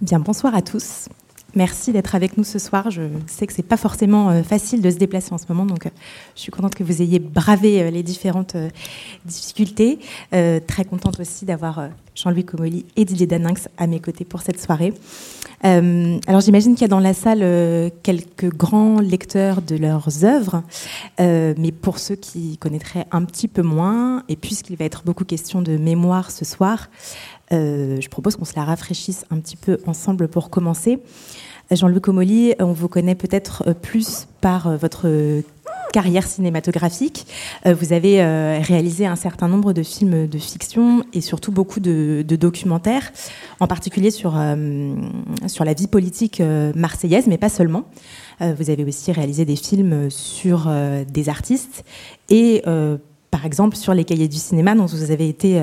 Bien, bonsoir à tous. Merci d'être avec nous ce soir. Je sais que c'est pas forcément euh, facile de se déplacer en ce moment, donc euh, je suis contente que vous ayez bravé euh, les différentes difficultés. très contente aussi d'avoir Jean-Louis Comolli et Didier Daninx à mes côtés pour cette soirée. alors j'imagine qu'il y a dans la salle quelques grands lecteurs de leurs œuvres, mais pour ceux qui connaîtraient un petit peu moins, et puisqu'il va être beaucoup question de mémoire ce soir, je propose qu'on se la rafraîchisse un petit peu ensemble pour commencer. Jean-Luc Comolli, on vous connaît peut-être euh, plus par euh, votre carrière cinématographique. Euh, vous avez réalisé un certain nombre de films de fiction et surtout beaucoup de, documentaires, en particulier sur, sur la vie politique marseillaise, mais pas seulement. Vous avez aussi réalisé des films sur des artistes et, par exemple, sur les cahiers du cinéma dont vous avez été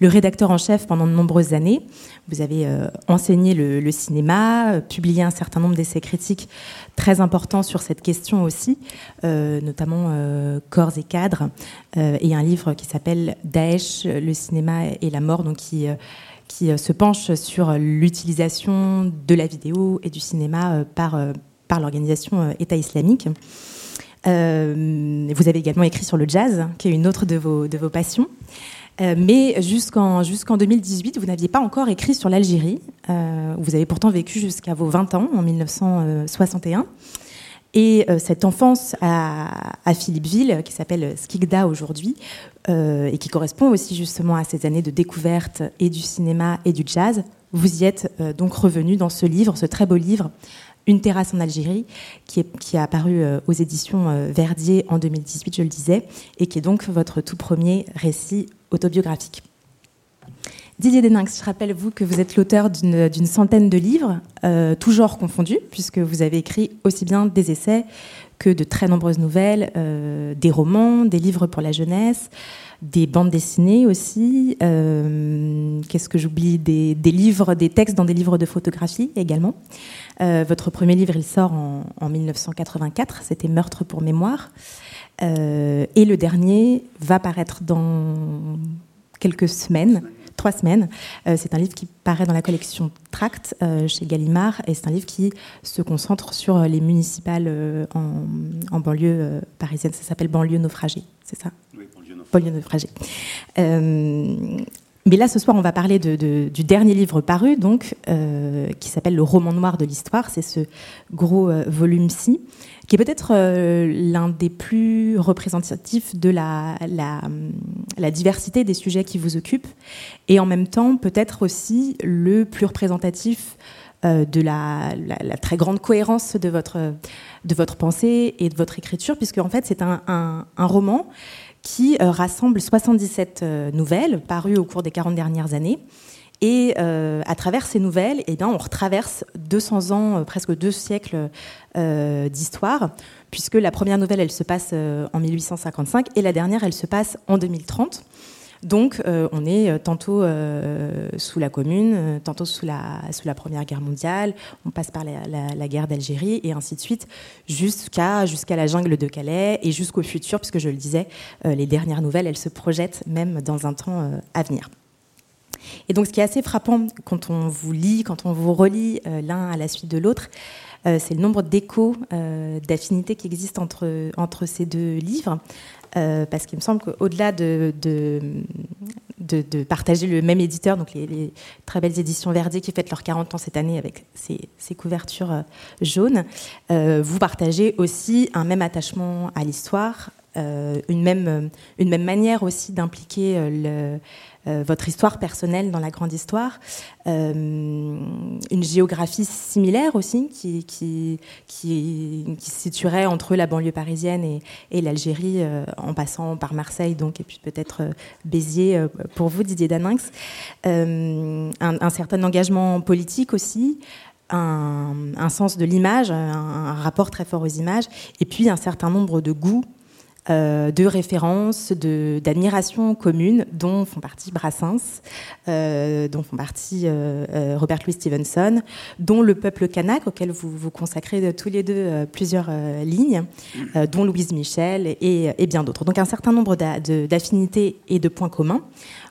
le rédacteur en chef pendant de nombreuses années. Vous avez euh, enseigné le, cinéma, euh, publié un certain nombre d'essais critiques très importants sur cette question aussi, euh, notamment Corps et cadres, et un livre qui s'appelle Daesh, le cinéma et la mort, donc qui qui se penche sur l'utilisation de la vidéo et du cinéma par, par l'organisation État islamique. vous avez également écrit sur le jazz, qui est une autre de vos, de vos passions. Euh, mais jusqu'en jusqu'en 2018, vous n'aviez pas encore écrit sur l'Algérie. Euh, vous avez pourtant vécu jusqu'à vos 20 ans, en 1961. Et euh, cette enfance à, à, Philippeville, qui s'appelle Skigda aujourd'hui, et qui correspond aussi justement à ces années de découverte et du cinéma et du jazz, vous y êtes donc revenu dans ce livre, ce très beau livre, Une terrasse en Algérie, qui, est, qui apparu aux éditions Verdier en 2018, je le disais, et qui est donc votre tout premier récit autobiographique. Didier Deninx, je rappelle vous que vous êtes l'auteur d'une centaine de livres, euh, tous genres confondus, puisque vous avez écrit aussi bien des essais que de très nombreuses nouvelles, euh, des romans, des livres pour la jeunesse, des bandes dessinées aussi. Euh, qu'est-ce que j'oublie des, livres, des textes dans des livres de photographie également. votre premier livre, il sort en, en 1984, c'était Meurtre pour mémoire. Euh, et le dernier va paraître dans quelques semaines, trois semaines. Euh, c'est un livre qui paraît dans la collection Tract euh, chez Gallimard et c'est un livre qui se concentre sur les municipales en, banlieue parisienne. Ça s'appelle Banlieue naufragée, c'est ça? Oui, banlieue naufragée. mais là, ce soir, on va parler du dernier livre paru, donc, qui s'appelle Le roman noir de l'histoire. C'est ce gros volume-ci qui est peut-être euh, l'un des plus représentatifs de la, diversité des sujets qui vous occupent, et en même temps peut-être aussi le plus représentatif euh, de la, très grande cohérence de votre, pensée et de votre écriture, puisque en fait c'est un, roman qui euh, rassemble 77 nouvelles parues au cours des 40 dernières années et euh, à travers ces nouvelles, eh bien, on retraverse 200 ans, euh, presque deux siècles euh, d'histoire, puisque la première nouvelle, elle se passe en 1855 et la dernière, elle se passe en 2030. Donc, on est tantôt sous la Commune, tantôt sous la, Première Guerre mondiale, on passe par la, guerre d'Algérie et ainsi de suite, jusqu'à jusqu'à la jungle de Calais et jusqu'au futur, puisque je le disais, les dernières nouvelles, elles se projettent même dans un temps à venir. Et donc, ce qui est assez frappant quand on vous lit, quand on vous relit euh, l'un à la suite de l'autre, euh, c'est le nombre d'échos, euh, d'affinités qui existent entre, entre ces deux livres. Parce qu'il me semble qu'au-delà de, de, partager le même éditeur, donc les, très belles éditions Verdier qui fêtent leurs 40 ans cette année avec ces, couvertures jaunes, vous partagez aussi un même attachement à l'histoire, une, même, une même manière aussi d'impliquer le euh, votre histoire personnelle dans la grande histoire, euh, une géographie similaire aussi qui, qui, qui, se situerait entre la banlieue parisienne et, et l'Algérie euh, en passant par Marseille donc et puis peut-être Béziers pour vous Didier Daninx, un, certain engagement politique aussi. Un, un sens de l'image, un, rapport très fort aux images, et puis un certain nombre de goûts euh, de références, d'admiration commune, dont font partie Brassens, euh, dont font partie euh, Robert Louis Stevenson, dont le peuple kanak, auquel vous vous consacrez tous les deux plusieurs lignes, dont Louise Michel et, et bien d'autres. Donc un certain nombre d'affinités et de points communs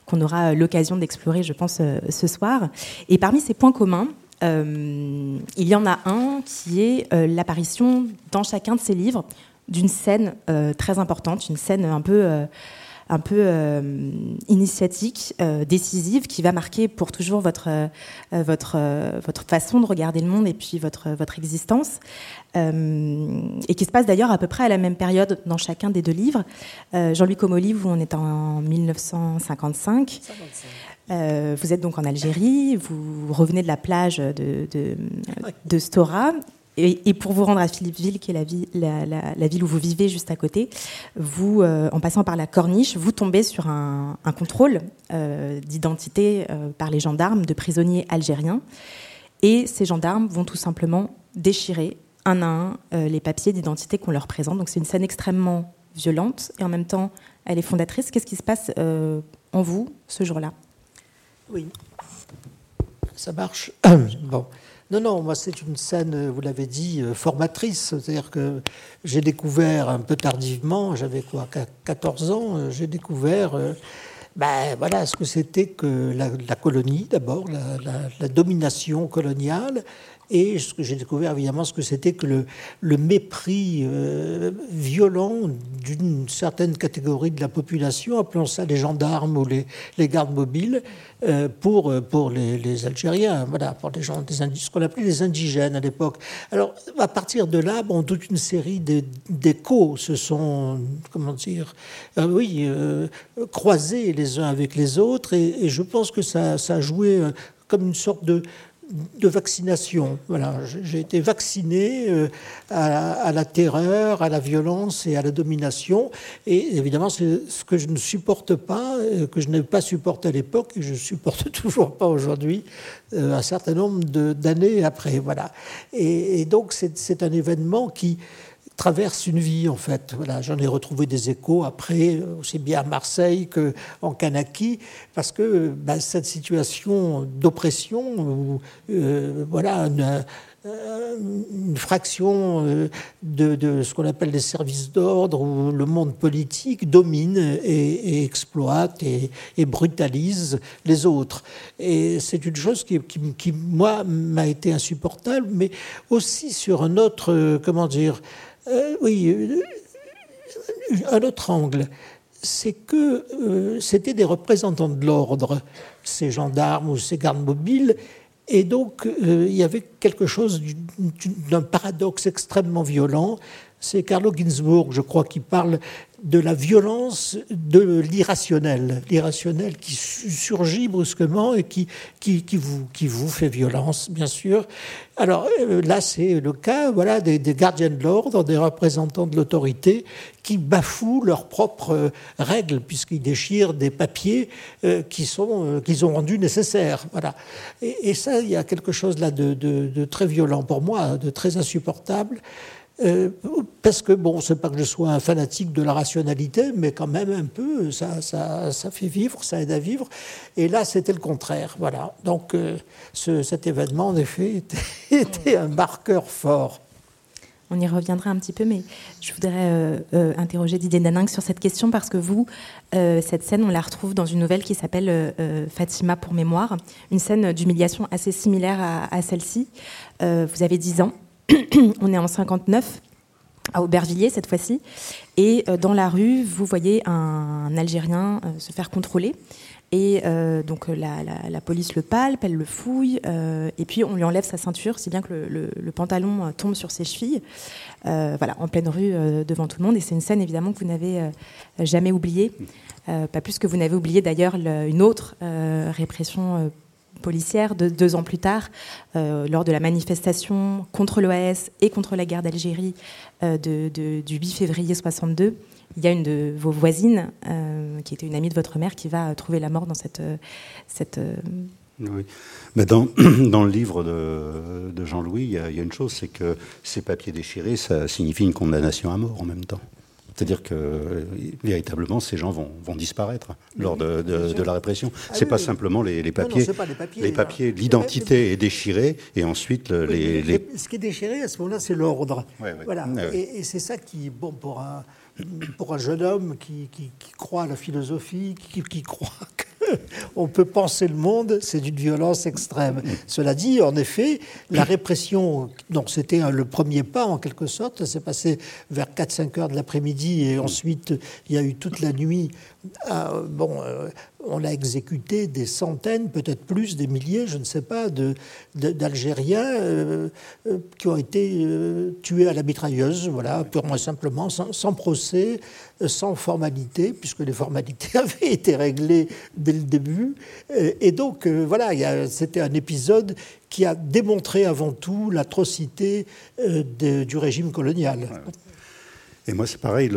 qu'on aura l'occasion d'explorer, je pense, ce soir. Et parmi ces points communs, il y en a un qui est l'apparition dans chacun de ces livres d'une scène très importante, une scène un peu un peu euh, initiatique, euh, décisive, qui va marquer pour toujours votre, euh, votre, votre façon de regarder le monde et puis votre, votre existence, et qui se passe d'ailleurs à peu près à la même période dans chacun des deux livres. Jean-Louis Comolli, vous en êtes en 1955. vous êtes donc en Algérie, vous revenez de la plage de, de, de Stora et, pour vous rendre à Philippeville, qui est la, ville, où vous vivez juste à côté, vous, euh, en passant par la corniche, vous tombez sur un, contrôle euh, d'identité euh, par les gendarmes de prisonniers algériens. Et ces gendarmes vont tout simplement déchirer un à un les papiers d'identité qu'on leur présente. Donc c'est une scène extrêmement violente et en même temps, elle est fondatrice. Qu'est-ce qui se passe en vous ce jour-là? Oui, ça marche. bon. Non, non, moi c'est une scène, vous l'avez dit, euh, formatrice. C'est-à-dire que j'ai découvert un peu tardivement, j'avais quoi, 14 ans, euh, j'ai découvert euh, ben, voilà, ce que c'était que la, colonie d'abord, la, domination coloniale, et ce que j'ai découvert évidemment ce que c'était que le, mépris euh, violent d'une certaine catégorie de la population, appelons ça les gendarmes ou les, gardes mobiles, euh, pour, pour les, Algériens, voilà, pour les gens, des, ce qu'on appelait les indigènes à l'époque. Alors à partir de là, bon, toute une série d'échos se sont, comment dire, euh, oui, croisés les uns avec les autres, et, je pense que ça a joué comme une sorte de, de vaccination. Voilà, j'ai été vacciné euh, à, la terreur, à la violence et à la domination. Et évidemment, c'est ce que je ne supporte pas, euh, que je n'ai pas supporté à l'époque et que je ne supporte toujours pas aujourd'hui, euh, un certain nombre d'années après. Voilà. Et donc, c'est un événement qui traverse une vie en fait. Voilà, j'en ai retrouvé des échos après, euh, aussi bien à Marseille qu'en Kanaki, parce que bah, cette situation d'oppression, euh, voilà, une, une fraction euh, de, ce qu'on appelle les services d'ordre où le monde politique domine et, exploite et, brutalise les autres. Et c'est une chose qui, qui moi, m'a été insupportable, mais aussi sur un autre, comment dire, euh, oui, euh, un autre angle, c'est que euh, c'était des représentants de l'ordre, ces gendarmes ou ces gardes mobiles, et donc il y avait quelque chose d'un paradoxe extrêmement violent. C'est Carlo Ginzburg, je crois, qui parle de la violence de l'irrationnel, l'irrationnel qui surgit brusquement et qui, qui, vous, qui vous fait violence, bien sûr. Alors euh, là, c'est le cas voilà, des, gardiens de l'ordre, des représentants de l'autorité qui bafouent leurs propres euh, règles, puisqu'ils déchirent des papiers euh, qui sont, qu'ils ont rendus nécessaires. Voilà. Et, ça, il y a quelque chose là de très violent pour moi, de très insupportable. Euh, parce que, bon, c'est pas que je sois un fanatique de la rationalité, mais quand même un peu, ça, ça, ça fait vivre, ça aide à vivre. Et là, c'était le contraire. Voilà. Donc, euh, ce, cet événement, en effet, était, un marqueur fort. On y reviendra un petit peu, mais je voudrais euh, interroger Didier Daningue sur cette question parce que vous, cette scène, on la retrouve dans une nouvelle qui s'appelle Fatima pour mémoire, une scène d'humiliation assez similaire à, à celle-ci. vous avez 10 ans, on est en 59 à Aubervilliers cette fois-ci. Et euh, dans la rue, vous voyez un, Algérien euh, se faire contrôler. Et euh, donc la, police le palpe, elle le fouille, et puis on lui enlève sa ceinture, si bien que le, pantalon tombe sur ses chevilles, voilà, en pleine rue devant tout le monde. Et c'est une scène évidemment que vous n'avez jamais oubliée, pas plus que vous n'avez oublié d'ailleurs une autre répression policière deux ans plus tard, euh, lors de la manifestation contre l'OAS et contre la guerre d'Algérie euh, du 8 février 62. Il y a une de vos voisines, euh, qui était une amie de votre mère, qui va trouver la mort dans cette... cette oui. Mais dans, dans, le livre de, de Jean-Louis, il y, a une chose, c'est que ces papiers déchirés, ça signifie une condamnation à mort en même temps. C'est-à-dire que véritablement, ces gens vont, vont disparaître lors de, de, la répression. Ah c'est pas simplement les, les papiers. les papiers, l'identité est déchirée et ensuite les, les, Ce qui est déchiré à ce moment-là, c'est l'ordre. Voilà. Et, c'est ça qui, bon, pour un, pour un jeune homme qui, qui, croit à la philosophie, qui, qui croit on peut penser le monde, c'est d'une violence extrême. Cela dit, en effet, la répression, donc c'était le premier pas en quelque sorte, ça s'est passé vers 4-5 heures de l'après-midi et ensuite il y a eu toute la nuit. Ah, bon, euh, on a exécuté des centaines, peut-être plus, des milliers, je ne sais pas, d'Algériens euh, euh, qui ont été tués à la mitrailleuse, voilà, purement et simplement, sans procès, sans formalité, puisque les formalités avaient été réglées dès le début. Et donc, voilà, c'était un épisode qui a démontré avant tout l'atrocité du régime colonial. Et moi, c'est pareil,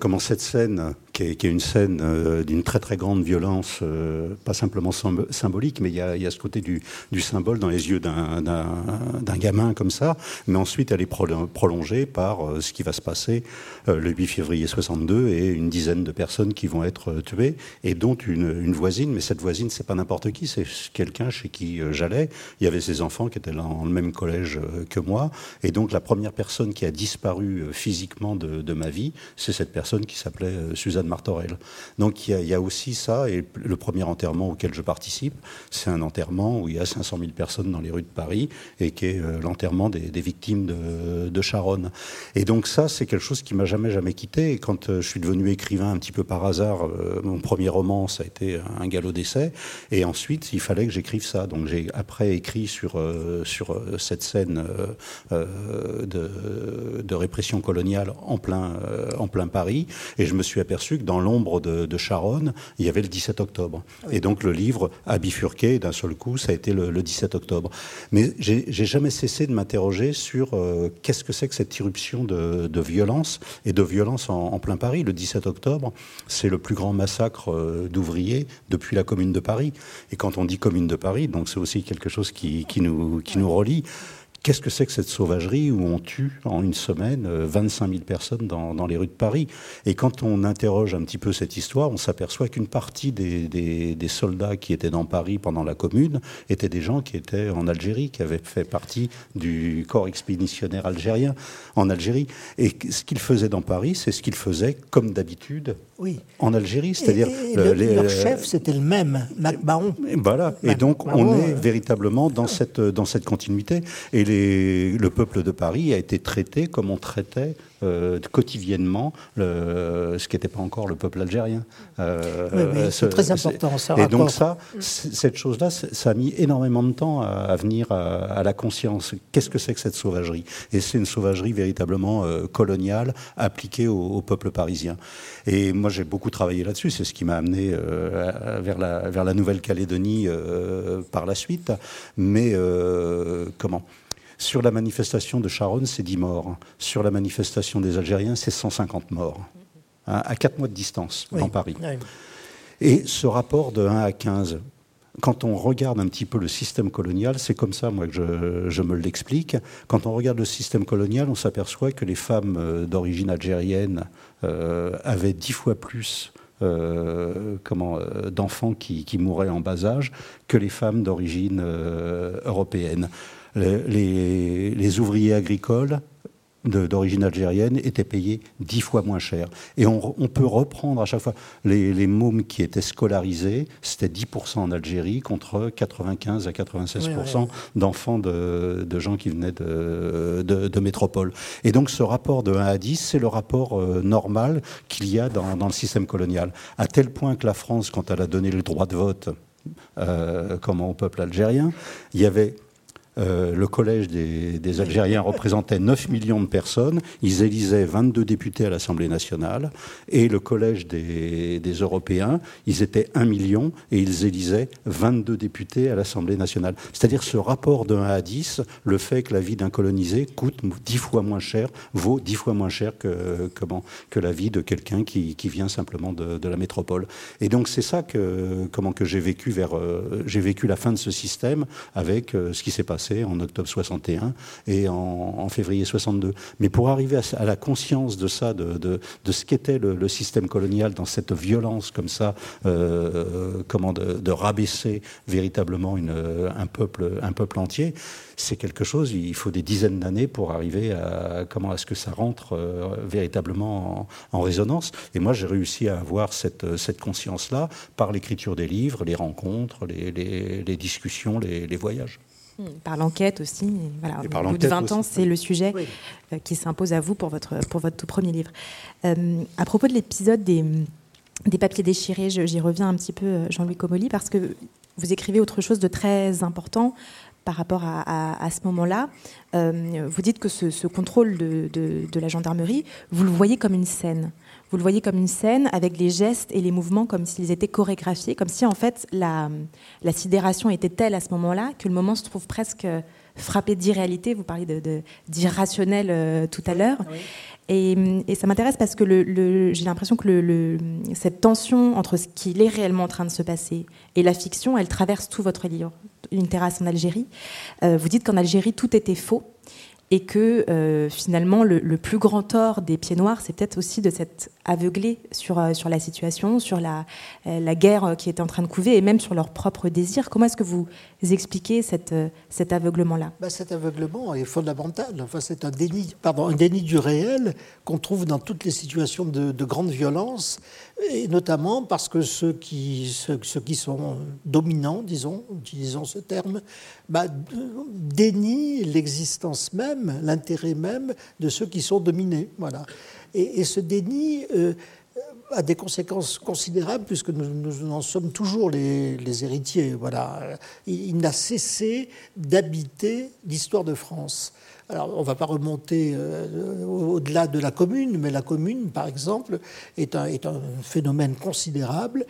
comment cette scène qui est, une scène euh, d'une très très grande violence, euh, pas simplement symbolique, mais il y a, ce côté du, symbole dans les yeux d'un gamin comme ça, mais ensuite elle est prolongée par euh, ce qui va se passer le 8 février 62 et une dizaine de personnes qui vont être tuées, et dont une, voisine, mais cette voisine c'est pas n'importe qui, c'est quelqu'un chez qui j'allais, il y avait ses enfants qui étaient dans le même collège que moi, et donc la première personne qui a disparu physiquement de, de ma vie, c'est cette personne qui s'appelait Suzanne Martorell. Donc il y, a, aussi ça, et le premier enterrement auquel je participe, c'est un enterrement où il y a 500 000 personnes dans les rues de Paris, et qui est euh, l'enterrement des, victimes de, de, Charonne. Et donc ça, c'est quelque chose qui m'a jamais, jamais quitté. Et quand euh, je suis devenu écrivain un petit peu par hasard, euh, mon premier roman, ça a été un galop d'essai, et ensuite, il fallait que j'écrive ça. Donc j'ai après écrit sur, sur cette scène de, de, répression coloniale en plein, en plein Paris, et je me suis aperçu dans l'ombre de, Charonne, il y avait le 17 octobre. Et donc le livre a bifurqué d'un seul coup, ça a été le, 17 octobre. Mais j'ai jamais cessé de m'interroger sur euh, qu'est-ce que c'est que cette irruption de, violence et de violence en, plein Paris. Le 17 octobre, c'est le plus grand massacre euh, d'ouvriers depuis la Commune de Paris. Et quand on dit Commune de Paris, donc c'est aussi quelque chose qui, nous, qui nous relie. Qu'est-ce que c'est que cette sauvagerie où on tue en une semaine 25 euh, 000 personnes dans, les rues de Paris? Et quand on interroge un petit peu cette histoire, on s'aperçoit qu'une partie des, soldats qui étaient dans Paris pendant la Commune étaient des gens qui étaient en Algérie, qui avaient fait partie du corps expéditionnaire algérien en Algérie. Et ce qu'ils faisaient dans Paris, c'est ce qu'ils faisaient comme d'habitude oui. en Algérie. C'est-à-dire le, leur chef, c'était le même, MacBahon. Voilà. Et donc on est véritablement dans cette dans cette continuité. Et le peuple de Paris a été traité comme on traitait euh, quotidiennement ce qui n'était pas encore le peuple algérien. Euh, c'est très important. Ça et donc ça, cette chose-là, ça a mis énormément de temps à, venir à, la conscience. Qu'est-ce que c'est que cette sauvagerie? Et c'est une sauvagerie véritablement euh, coloniale appliquée au, peuple parisien. Et moi, j'ai beaucoup travaillé là-dessus. C'est ce qui m'a amené vers la, vers la Nouvelle-Calédonie par la suite. Mais comment? Sur la manifestation de Charonne, c'est 10 morts. Sur la manifestation des Algériens, c'est 150 morts. Hein, à 4 mois de distance, dans Paris. Et ce rapport de 1 à 15, quand on regarde un petit peu le système colonial, c'est comme ça, moi, que je, me l'explique. Quand on regarde le système colonial, on s'aperçoit que les femmes euh, d'origine algérienne euh, avaient dix fois plus euh, comment, d'enfants qui, qui, mouraient en bas âge que les femmes d'origine européenne les, ouvriers agricoles d'origine algérienne étaient payés dix fois moins cher. Et on, peut reprendre à chaque fois les, les mômes qui étaient scolarisés, c'était 10% en Algérie contre 95 à 96% d'enfants de, gens qui venaient de, de, métropole. Et donc ce rapport de 1 à 10, c'est le rapport euh, normal qu'il y a dans, le système colonial. À tel point que la France, quand elle a donné le droit de vote euh, comment, au peuple algérien, il y avait euh, le collège des, Algériens représentait 9 millions de personnes. Ils élisaient 22 députés à l'Assemblée nationale. Et le collège des, Européens, ils étaient 1 million et ils élisaient 22 députés à l'Assemblée nationale. C'est-à-dire ce rapport de 1 à 10, le fait que la vie d'un colonisé coûte 10 fois moins cher, vaut 10 fois moins cher que, comment, que la vie de quelqu'un qui, vient simplement de, la métropole. Et donc c'est ça que, que j'ai vécu vers, euh, j'ai vécu la fin de ce système avec euh, ce qui s'est passé en octobre 61 et en, février 62. Mais pour arriver à, la conscience de ça, de, ce qu'était le, système colonial dans cette violence comme ça, euh, comment de, rabaisser véritablement un, peuple, entier, c'est quelque chose, il faut des dizaines d'années pour arriver à comment est-ce que ça rentre euh, véritablement en, résonance. Et moi, j'ai réussi à avoir cette, conscience-là par l'écriture des livres, les rencontres, les, discussions, les, voyages. Par l'enquête aussi. Voilà, au bout de 20 ans, c'est le sujet euh, qui s'impose à vous pour votre, pour votre tout premier livre. Euh, à propos de l'épisode des, des papiers déchirés, j'y reviens un petit peu, Jean-Louis Comolli, parce que vous écrivez autre chose de très important par rapport à, ce moment-là. Euh, vous dites que ce, contrôle de, la gendarmerie, vous le voyez comme une scène. Vous le voyez comme une scène avec les gestes et les mouvements comme s'ils étaient chorégraphiés, comme si en fait la, la sidération était telle à ce moment-là que le moment se trouve presque frappé d'irréalité. Vous parliez d'irrationnel euh, tout à l'heure. Et, ça m'intéresse parce que le, j'ai l'impression que le, cette tension entre ce qu'il est réellement en train de se passer et la fiction, elle traverse tout votre livre une terrasse en Algérie. Euh, vous dites qu'en Algérie, tout était faux et que euh, finalement le, plus grand tort des pieds noirs, c'est peut-être aussi de s'être aveuglé sur, euh, sur la situation, sur la, la guerre qui était en train de couver et même sur leurs propres désirs. Comment est-ce que vous expliquez cette, cet aveuglement-là bah, Cet aveuglement est fondamental. Enfin, c'est un déni, pardon, un déni du réel qu'on trouve dans toutes les situations de, de grande violence et notamment parce que ceux qui, ceux, qui sont dominants, disons, utilisons ce terme, bah, dénient l'existence même, l'intérêt même de ceux qui sont dominés. Voilà. Et, ce déni euh, a des conséquences considérables puisque nous, en sommes toujours les, les héritiers. Voilà. il n'a cessé d'habiter l'histoire de France. Alors, on ne va pas remonter euh, au-delà de la commune, mais la commune, par exemple, est un, est un phénomène considérable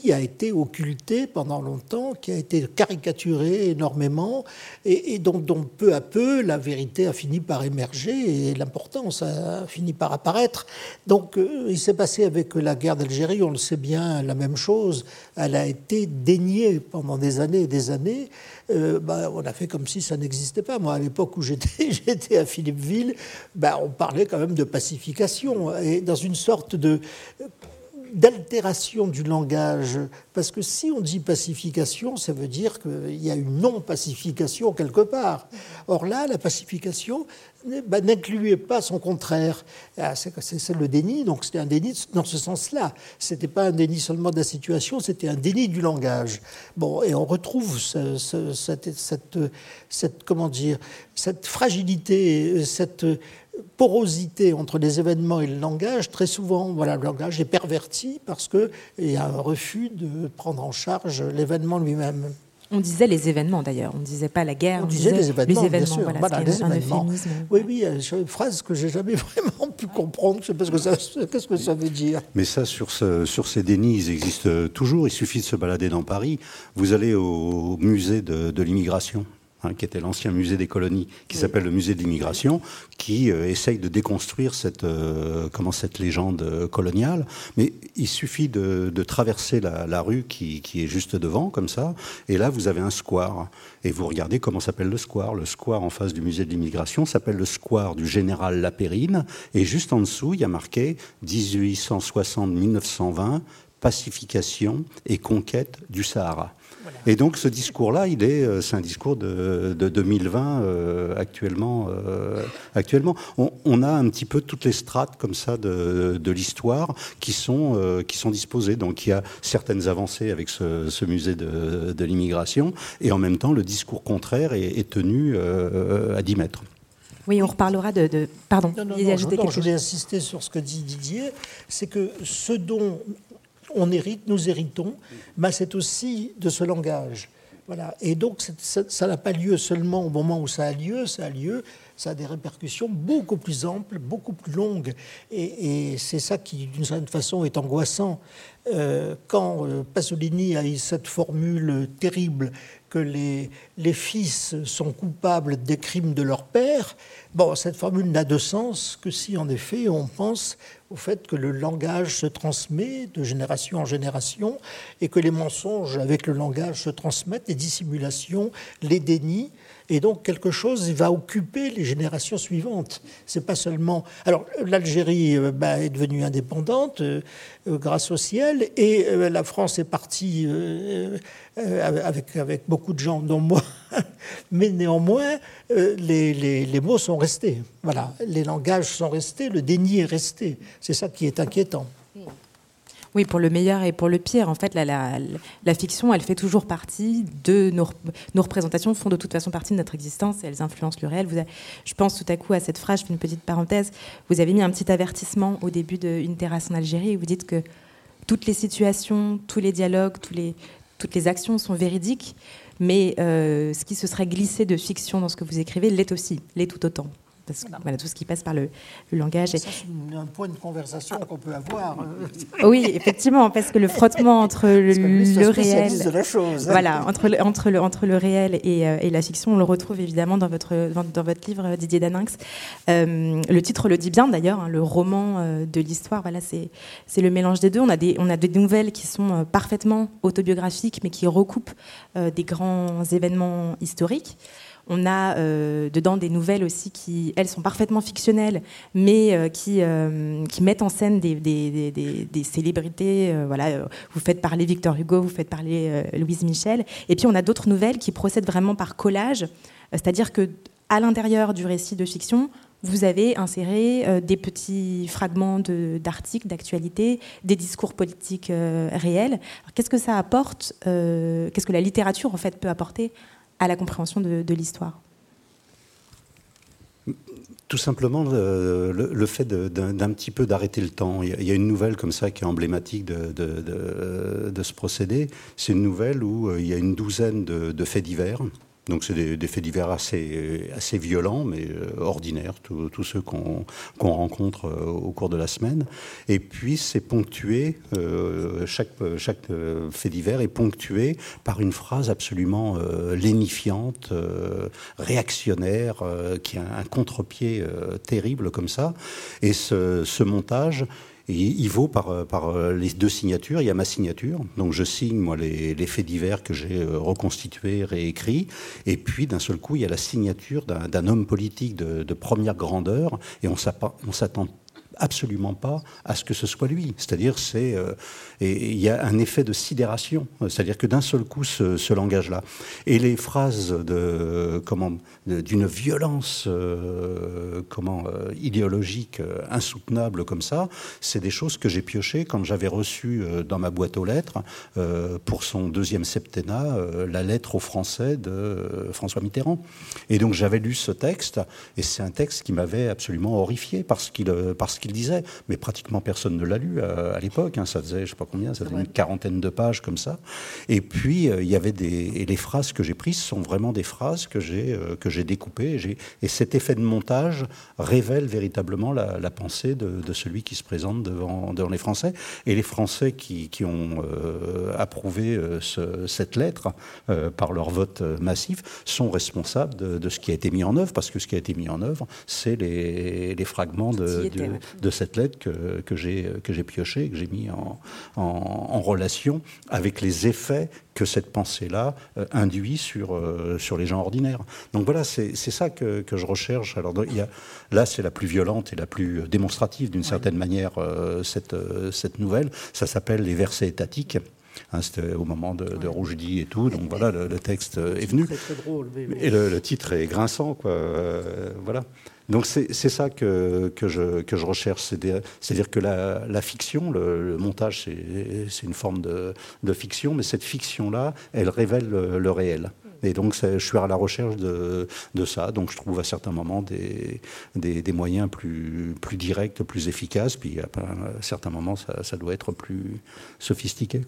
qui a été occulté pendant longtemps, qui a été caricaturé énormément, et, dont, peu à peu la vérité a fini par émerger et l'importance a fini par apparaître. Donc euh, il s'est passé avec la guerre d'Algérie, on le sait bien, la même chose. Elle a été déniée pendant des années et des années. Euh, bah, on a fait comme si ça n'existait pas. Moi, à l'époque où j'étais à Philippeville, bah, on parlait quand même de pacification, et dans une sorte de d'altération du langage, parce que si on dit pacification, ça veut dire qu'il y a une non-pacification quelque part. Or là, la pacification bah, n'incluait pas son contraire. Ah, c'est le déni, donc c'était un déni dans ce sens-là. C'était pas un déni seulement de la situation, c'était un déni du langage. Bon, et on retrouve cette, comment dire, cette fragilité, cette porosité entre les événements et le langage, très souvent, voilà, le langage est perverti parce qu'il y a un refus de prendre en charge l'événement lui-même. On disait les événements d'ailleurs, on ne disait pas la guerre. On, disait, les événements, les événements, bien sûr. Voilà, les événements. Oui, oui, c'est une phrase que j'ai jamais vraiment pu comprendre. Je sais pas ce que ça, veut dire. Mais ça, sur, ce, sur ces dénis, ils existent toujours. Il suffit de se balader dans Paris. Vous allez au musée de l'immigration? Hein, qui était l'ancien musée des colonies, qui s'appelle le musée de l'immigration, qui euh, essaye de déconstruire cette, euh, comment, cette légende euh, coloniale. Mais il suffit de, traverser la, rue qui, est juste devant, comme ça, et là, vous avez un square. Et vous regardez comment s'appelle le square. Le square en face du musée de l'immigration s'appelle le square du général Lapérine, et juste en dessous, il y a marqué 1860-1920, pacification et conquête du Sahara. Et donc ce discours-là, il est, euh, c'est un discours de, 2020 euh, actuellement. Euh, actuellement, on, a un petit peu toutes les strates comme ça de, l'histoire qui sont qui sont disposées. Donc il y a certaines avancées avec ce, musée de, l'immigration, et en même temps le discours contraire est, tenu à 10 mètres. Oui, on reparlera de. Pardon, non, non, non, je voulais insister sur ce que dit Didier, c'est que ce dont on hérite, nous héritons, mais c'est aussi de ce langage. Voilà. Et donc, ça n'a pas lieu seulement au moment où ça a lieu, ça a lieu, ça a des répercussions beaucoup plus amples, beaucoup plus longues. Et, c'est ça qui, d'une certaine façon, est angoissant. Euh, quand euh, Pasolini a eu cette formule terrible que les, les fils sont coupables des crimes de leur père, bon, cette formule n'a de sens que si, en effet, on pense au fait que le langage se transmet de génération en génération et que les mensonges avec le langage se transmettent, les dissimulations, les dénis, Et donc quelque chose va occuper les générations suivantes. C'est pas seulement. Alors l'Algérie euh, bah, est devenue indépendante euh, euh, grâce au ciel, et la France est partie avec, avec beaucoup de gens, dont moi. Mais néanmoins, les, les, les mots sont restés. Voilà, les langages sont restés, le déni est resté. C'est ça qui est inquiétant. Oui, pour le meilleur et pour le pire. En fait, la, fiction, elle fait toujours partie de nos, représentations, font de toute façon partie de notre existence et elles influencent le réel. Vous je pense tout à coup à cette phrase, je fais une petite parenthèse. Vous avez mis un petit avertissement au début d'une terrasse en Algérie où vous dites que toutes les situations, tous les dialogues, toutes les actions sont véridiques, mais euh, ce qui se serait glissé de fiction dans ce que vous écrivez l'est aussi, l'est tout autant voilà, tout ce qui passe par le, langage. C'est un point de conversation qu'on peut avoir. oui, effectivement, parce que le frottement entre le, le réel, de la chose, hein. voilà, entre le, entre le, entre le réel et, euh, et, la fiction, on le retrouve évidemment dans votre dans votre livre Didier Daninx. Euh, le titre le dit bien d'ailleurs, hein, le roman euh, de l'histoire. Voilà, c'est c'est le mélange des deux. On a des on a des nouvelles qui sont parfaitement autobiographiques, mais qui recoupent des grands événements historiques. On a euh, dedans des nouvelles aussi qui, elles, sont parfaitement fictionnelles, mais euh, qui, euh, qui mettent en scène des, célébrités. voilà, vous faites parler Victor Hugo, vous faites parler Louise Michel. Et puis on a d'autres nouvelles qui procèdent vraiment par collage, c'est-à-dire que à l'intérieur du récit de fiction, vous avez inséré des petits fragments d'articles, d'actualité, des discours politiques réels. Qu'est-ce que ça apporte Qu'est-ce que la littérature en fait peut apporter à la compréhension de, l'histoire tout simplement le, fait d'un petit peu d'arrêter le temps. Il y, a une nouvelle comme ça qui est emblématique de, de ce procédé. C'est une nouvelle où euh, il y a une douzaine de, faits divers donc c'est des, faits divers assez, assez violents, mais euh, ordinaires, tous ceux qu'on rencontre euh, au cours de la semaine. Et puis c'est ponctué, euh, chaque, chaque fait divers est ponctué par une phrase absolument lénifiante, réactionnaire, qui a un contre-pied terrible comme ça. Et ce, ce montage il vaut par, euh, par euh, les deux signatures. Il y a ma signature, donc je signe moi les, faits divers que j'ai euh, reconstitués, réécrits, et puis d'un seul coup il y a la signature d'un homme politique de, première grandeur, et on s'attend absolument pas à ce que ce soit lui. C'est-à-dire, c'est euh, et il y a un effet de sidération. C'est-à-dire que d'un seul coup, ce, langage-là et les phrases de comment d'une violence euh, comment euh, idéologique insoutenable comme ça, c'est des choses que j'ai piochées quand j'avais reçu dans ma boîte aux lettres pour son deuxième septennat la lettre aux Français de François Mitterrand. Et donc j'avais lu ce texte et c'est un texte qui m'avait absolument horrifié parce qu'il parce qu'il disait, mais pratiquement personne ne l'a lu euh, à, l'époque. Hein, ça faisait, je sais pas combien, ça faisait une quarantaine de pages comme ça. Et puis euh, il y avait des et les phrases que j'ai prises sont vraiment des phrases que j'ai euh, que j'ai découpées. Et, et, cet effet de montage révèle véritablement la, pensée de, celui qui se présente devant, devant les Français et les Français qui, qui ont approuvé cette lettre par leur vote massif sont responsables de, ce qui a été mis en œuvre parce que ce qui a été mis en œuvre, c'est les, les fragments de, de cette lettre que, que j'ai pioché, que j'ai mis en, en, relation avec les effets que cette pensée-là euh, induit sur, euh, sur les gens ordinaires. Donc voilà, c'est ça que, que, je recherche. Alors il y a, là, c'est la plus violente et la plus démonstrative d'une certaine manière, euh, cette, cette nouvelle. Ça s'appelle Les versets étatiques. Hein, C'était au moment de, de Rougedi et tout, donc voilà, le, texte est venu. Très, drôle, Et le, le, titre est grinçant, quoi. voilà. Donc c'est ça que, que, je, que je recherche, c'est-à-dire que la, la fiction, le, montage, c'est une forme de, de, fiction, mais cette fiction-là, elle révèle le, réel. Et donc, je suis à la recherche de, de, ça. Donc, je trouve à certains moments des, des, des, moyens plus, plus directs, plus efficaces. Puis, à certains moments, ça, ça doit être plus sophistiqué.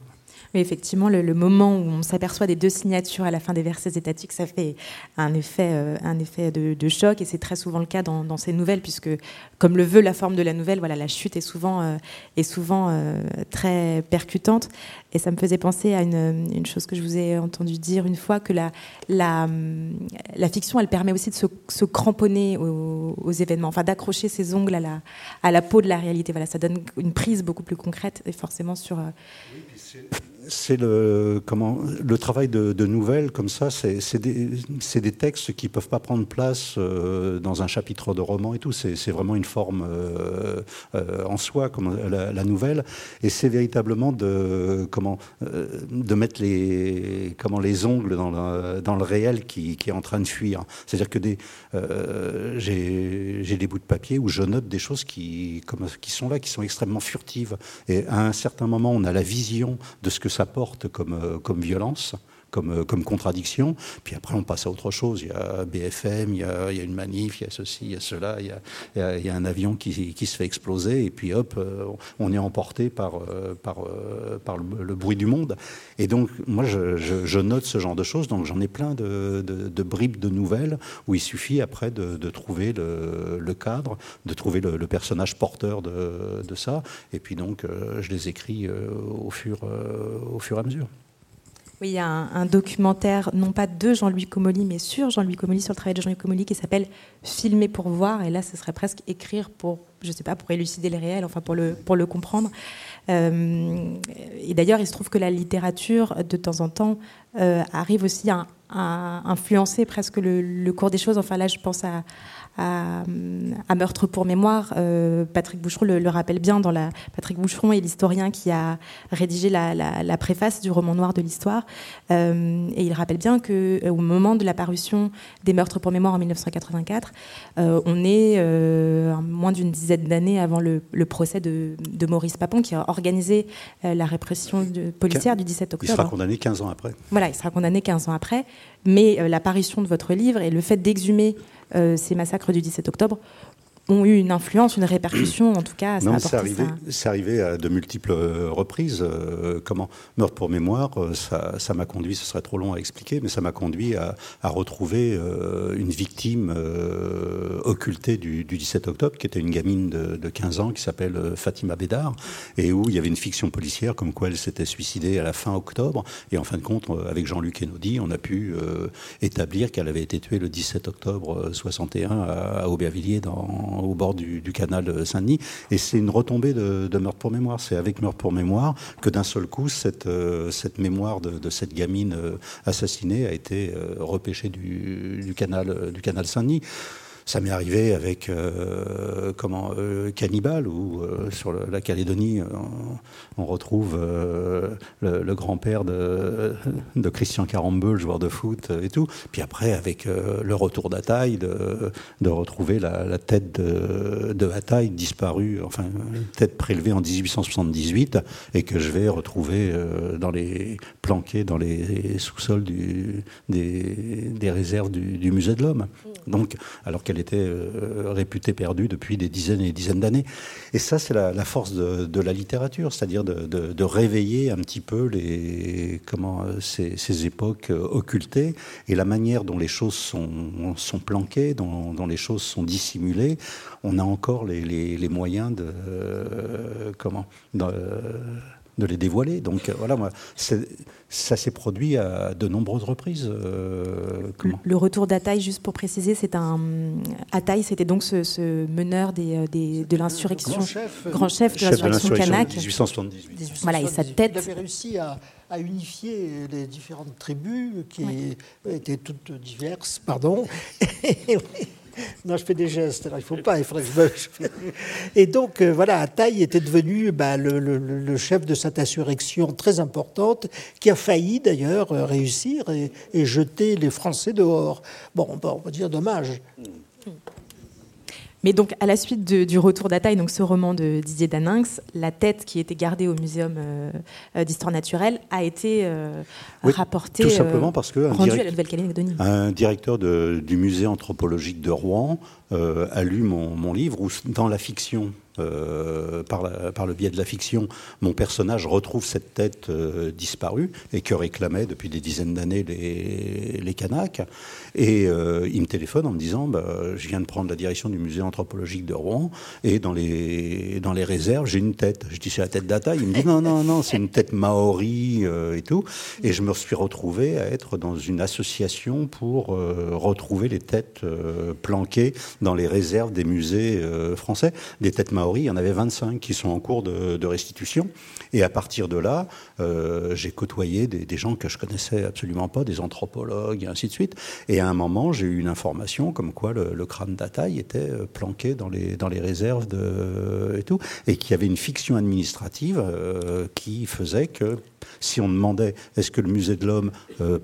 Effectivement, le, moment où on s'aperçoit des deux signatures à la fin des versets étatiques, ça fait un effet, euh, un effet de, choc, et c'est très souvent le cas dans, ces nouvelles, puisque, comme le veut la forme de la nouvelle, voilà, la chute est souvent, euh, est souvent euh, très percutante. Et ça me faisait penser à une, une, chose que je vous ai entendu dire une fois, que la, la, la fiction, elle permet aussi de se, cramponner aux, événements, enfin d'accrocher ses ongles à la, à la peau de la réalité. Voilà, ça donne une prise beaucoup plus concrète, et forcément sur... c'est le comment le travail de, nouvelles comme ça, c'est des, des, textes qui peuvent pas prendre place euh, dans un chapitre de roman et tout. C'est vraiment une forme euh, euh, en soi, comme la, nouvelle, et c'est véritablement de comment de mettre les comment les ongles dans le, dans le réel qui, est en train de fuir. C'est-à-dire que des j'ai des bouts de papier où je note des choses qui comme qui sont là, qui sont extrêmement furtives. Et à un certain moment, on a la vision de ce que ça porte comme, euh, comme violence. Comme, euh, comme, contradiction. Puis après, on passe à autre chose. Il y a BFM, il y a, une manif, il y a ceci, il y a cela, il y a, un avion qui, se fait exploser, et puis hop, euh, on est emporté par, par, par le, bruit du monde. Et donc, moi, je, note ce genre de choses. Donc, j'en ai plein de, bribes de nouvelles où il suffit après de, trouver le, le, cadre, de trouver le, le personnage porteur de, ça. Et puis donc, je les écris au fur, au fur et à mesure. Oui, il y a un, documentaire, non pas de Jean-Louis Comolli, mais sur Jean-Louis Comolli, sur le travail de Jean-Louis Comolli, qui s'appelle Filmer pour voir. Et là, ce serait presque écrire pour, je sais pas, pour élucider les réels, enfin pour le, pour le comprendre. Euh, et d'ailleurs, il se trouve que la littérature, de temps en temps, euh, arrive aussi à, influencer presque le, le, cours des choses. Enfin là, je pense à, à, Meurtre pour mémoire. Euh, Patrick Boucheron le, rappelle bien dans la. Patrick Boucheron est l'historien qui a rédigé la, préface du roman noir de l'histoire. Euh, et il rappelle bien que euh, au moment de la parution des Meurtres pour mémoire en 1984, on est moins d'une dizaine d'années avant le, procès de, Maurice Papon qui a organisé la répression policière du 17 octobre. Il sera condamné 15 ans après. Voilà, il sera condamné 15 ans après. Mais l'apparition de votre livre et le fait d'exhumer euh, ces massacres du 17 octobre ont eu une influence, une répercussion, en tout cas. non, c'est arrivé, c'est arrivé à de multiples euh, reprises. Euh, comment Meurtre pour mémoire, euh, ça, m'a conduit, ce serait trop long à expliquer, mais ça m'a conduit à, retrouver une victime occultée du, 17 octobre, qui était une gamine de, 15 ans qui s'appelle Fatima Bédard, et où il y avait une fiction policière comme quoi elle s'était suicidée à la fin octobre. Et en fin de compte, avec Jean-Luc Enodi, on a pu établir qu'elle avait été tuée le 17 octobre 61 à, à Aubervilliers dans au bord du, canal Saint-Denis. Et c'est une retombée de, Meurtre pour mémoire. C'est avec Meurtre pour mémoire que d'un seul coup, cette, euh, mémoire de, cette gamine euh, assassinée a été euh, repêchée du, canal, du canal Saint-Denis. Ça m'est arrivé avec euh, comment euh, Cannibal ou euh, sur la Calédonie, on, retrouve le, grand-père de, de, Christian Carambeu, le joueur de foot et tout. Puis après, avec le retour d'Ataï, de, de, retrouver la, tête de, de Ataï disparue, enfin tête prélevée en 1878 et que je vais retrouver dans les planqués dans les sous-sols des, des, réserves du, du musée de l'homme. Donc, alors qu'elle était euh, réputée perdue depuis des dizaines et des dizaines d'années. Et ça, c'est la, force de, la littérature, c'est-à-dire de, réveiller un petit peu les, comment, euh, ces, époques euh, occultées et la manière dont les choses sont, sont planquées, dont, les choses sont dissimulées. On a encore les, moyens de, comment, de les dévoiler. Donc euh, voilà, moi, ça s'est produit à de nombreuses reprises. Euh, le retour d'Ataï, juste pour préciser, c'est un Ataï, c'était donc ce, meneur des, euh, des, de l'insurrection, grand chef, de l'insurrection kanak. 1878. Voilà, et sa tête. Il avait réussi à, à unifier les différentes tribus qui étaient toutes diverses, pardon. Non, je fais des gestes, alors il faut pas, il faudrait que je Et donc, euh, voilà, Ataï était devenu bah, le, chef de cette insurrection très importante, qui a failli d'ailleurs euh, réussir et, et, jeter les Français dehors. Bon, on va dire dommage. Mais donc, à la suite du retour d'Ataï, donc ce roman de Didier Daninx, la tête qui était gardée au Muséum euh, euh, d'histoire naturelle a été euh, rapportée. Tout simplement parce que un, à la Nouvelle-Calédonie. un directeur du musée anthropologique de Rouen a lu mon, mon livre où, dans la fiction euh, par, le biais de la fiction, mon personnage retrouve cette tête euh, disparue et que réclamaient depuis des dizaines d'années les, les Kanaks. Et euh, il me téléphone en me disant bah, Je viens de prendre la direction du musée anthropologique de Rouen et dans les, dans les réserves, j'ai une tête. Je dis C'est la tête d'Ata Il me dit Non, non, non, c'est une tête maori et tout. Et je me suis retrouvé à être dans une association pour retrouver les têtes planquées dans les réserves des musées français. Des têtes Il y en avait 25 qui sont en cours de, restitution. Et à partir de là, euh, j'ai côtoyé des, gens que je connaissais absolument pas, des anthropologues et ainsi de suite. Et à un moment, j'ai eu une information comme quoi le, crâne d'Ataï était euh, planqué dans les, réserves de, et tout, et qu'il y avait une fiction administrative qui faisait que si on demandait est-ce que le musée de l'homme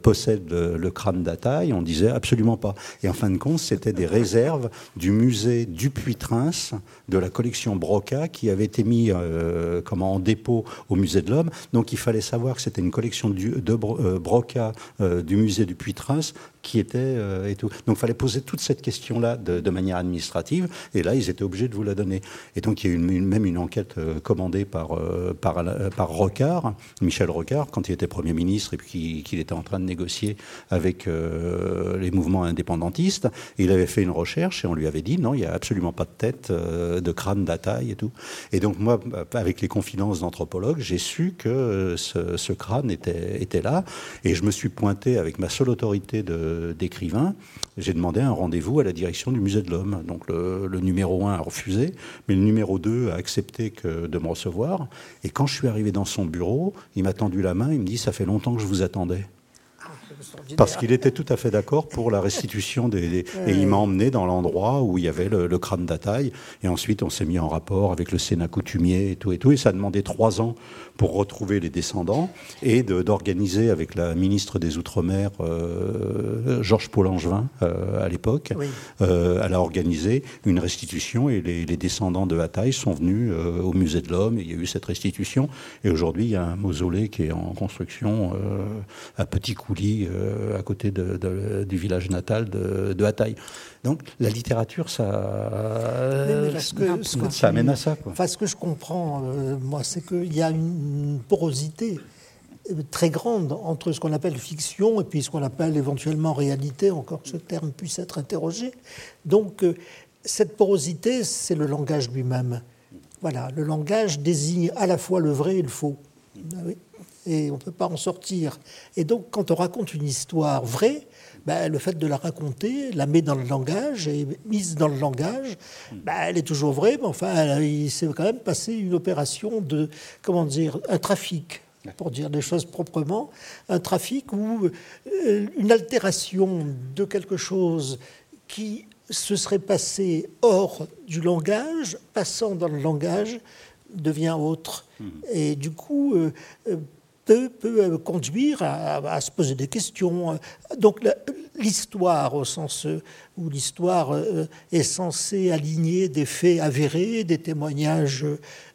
possède le, crâne d'Ataï, on disait absolument pas. Et en fin de compte, c'était des réserves du musée Dupuy-Trins, de la collection Broca, qui avait été mis euh, en dépôt au musée de l'Homme. Donc il fallait savoir que c'était une collection de euh, Broca euh, du musée Dupuy-Trins qui était euh, et tout. Donc il fallait poser toute cette question-là de, manière administrative, et là ils étaient obligés de vous la donner. Et donc il y a eu même une enquête euh, commandée par, euh, par, par Rocard, Michel Rocard, quand il était Premier ministre et puis qu'il était en train de négocier avec les mouvements indépendantistes. il avait fait une recherche et on lui avait dit non, il n'y a absolument pas de tête, de crâne, d'ataille et tout. Et donc moi, avec les confidences d'anthropologues, j'ai su que ce, ce crâne était, était là, et je me suis pointé avec ma seule autorité de d'écrivain, j'ai demandé un rendez-vous à la direction du musée de l'homme. Donc le, numéro 1 a refusé, mais le numéro 2 a accepté que, de me recevoir. Et quand je suis arrivé dans son bureau, il m'a tendu la main, il me dit Ça fait longtemps que je vous attendais. Parce qu'il était tout à fait d'accord pour la restitution des, et il m'a emmené dans l'endroit où il y avait le, crâne d'Ataï et ensuite on s'est mis en rapport avec le Sénat coutumier et tout et tout et ça a demandé trois ans pour retrouver les descendants et d'organiser avec la ministre des Outre-mer, euh, Georges Paul-Angevin, euh, à l'époque, euh, elle a organisé une restitution et les, descendants de Hataï sont venus au musée de l'Homme. Il y a eu cette restitution et aujourd'hui il y a un mausolée qui est en construction à Petit Coulis, à côté de, du village natal de, de Hataï. Donc la littérature, ça, ça amène à ça. Enfin, ce que je comprends, moi, c'est qu'il y a une porosité euh, très grande entre ce qu'on appelle fiction et puis ce qu'on appelle éventuellement réalité, encore que ce terme puisse être interrogé. Donc euh, cette porosité, c'est le langage lui-même. Voilà, le langage désigne à la fois le vrai et le faux. Ah et on ne peut pas en sortir. Et donc quand on raconte une histoire vraie, ben, le fait de la raconter, la met dans le langage, et mise dans le langage, ben, elle est toujours vraie, mais enfin, il s'est quand même passé une opération de, comment dire, un trafic, pour dire des choses proprement, un trafic ou euh, une altération de quelque chose qui se serait passé hors du langage, passant dans le langage, devient autre. Hmm. Et du coup, peut, euh, conduire à, se poser des questions. Donc l'histoire, au sens où l'histoire euh, est censée aligner des faits avérés, des témoignages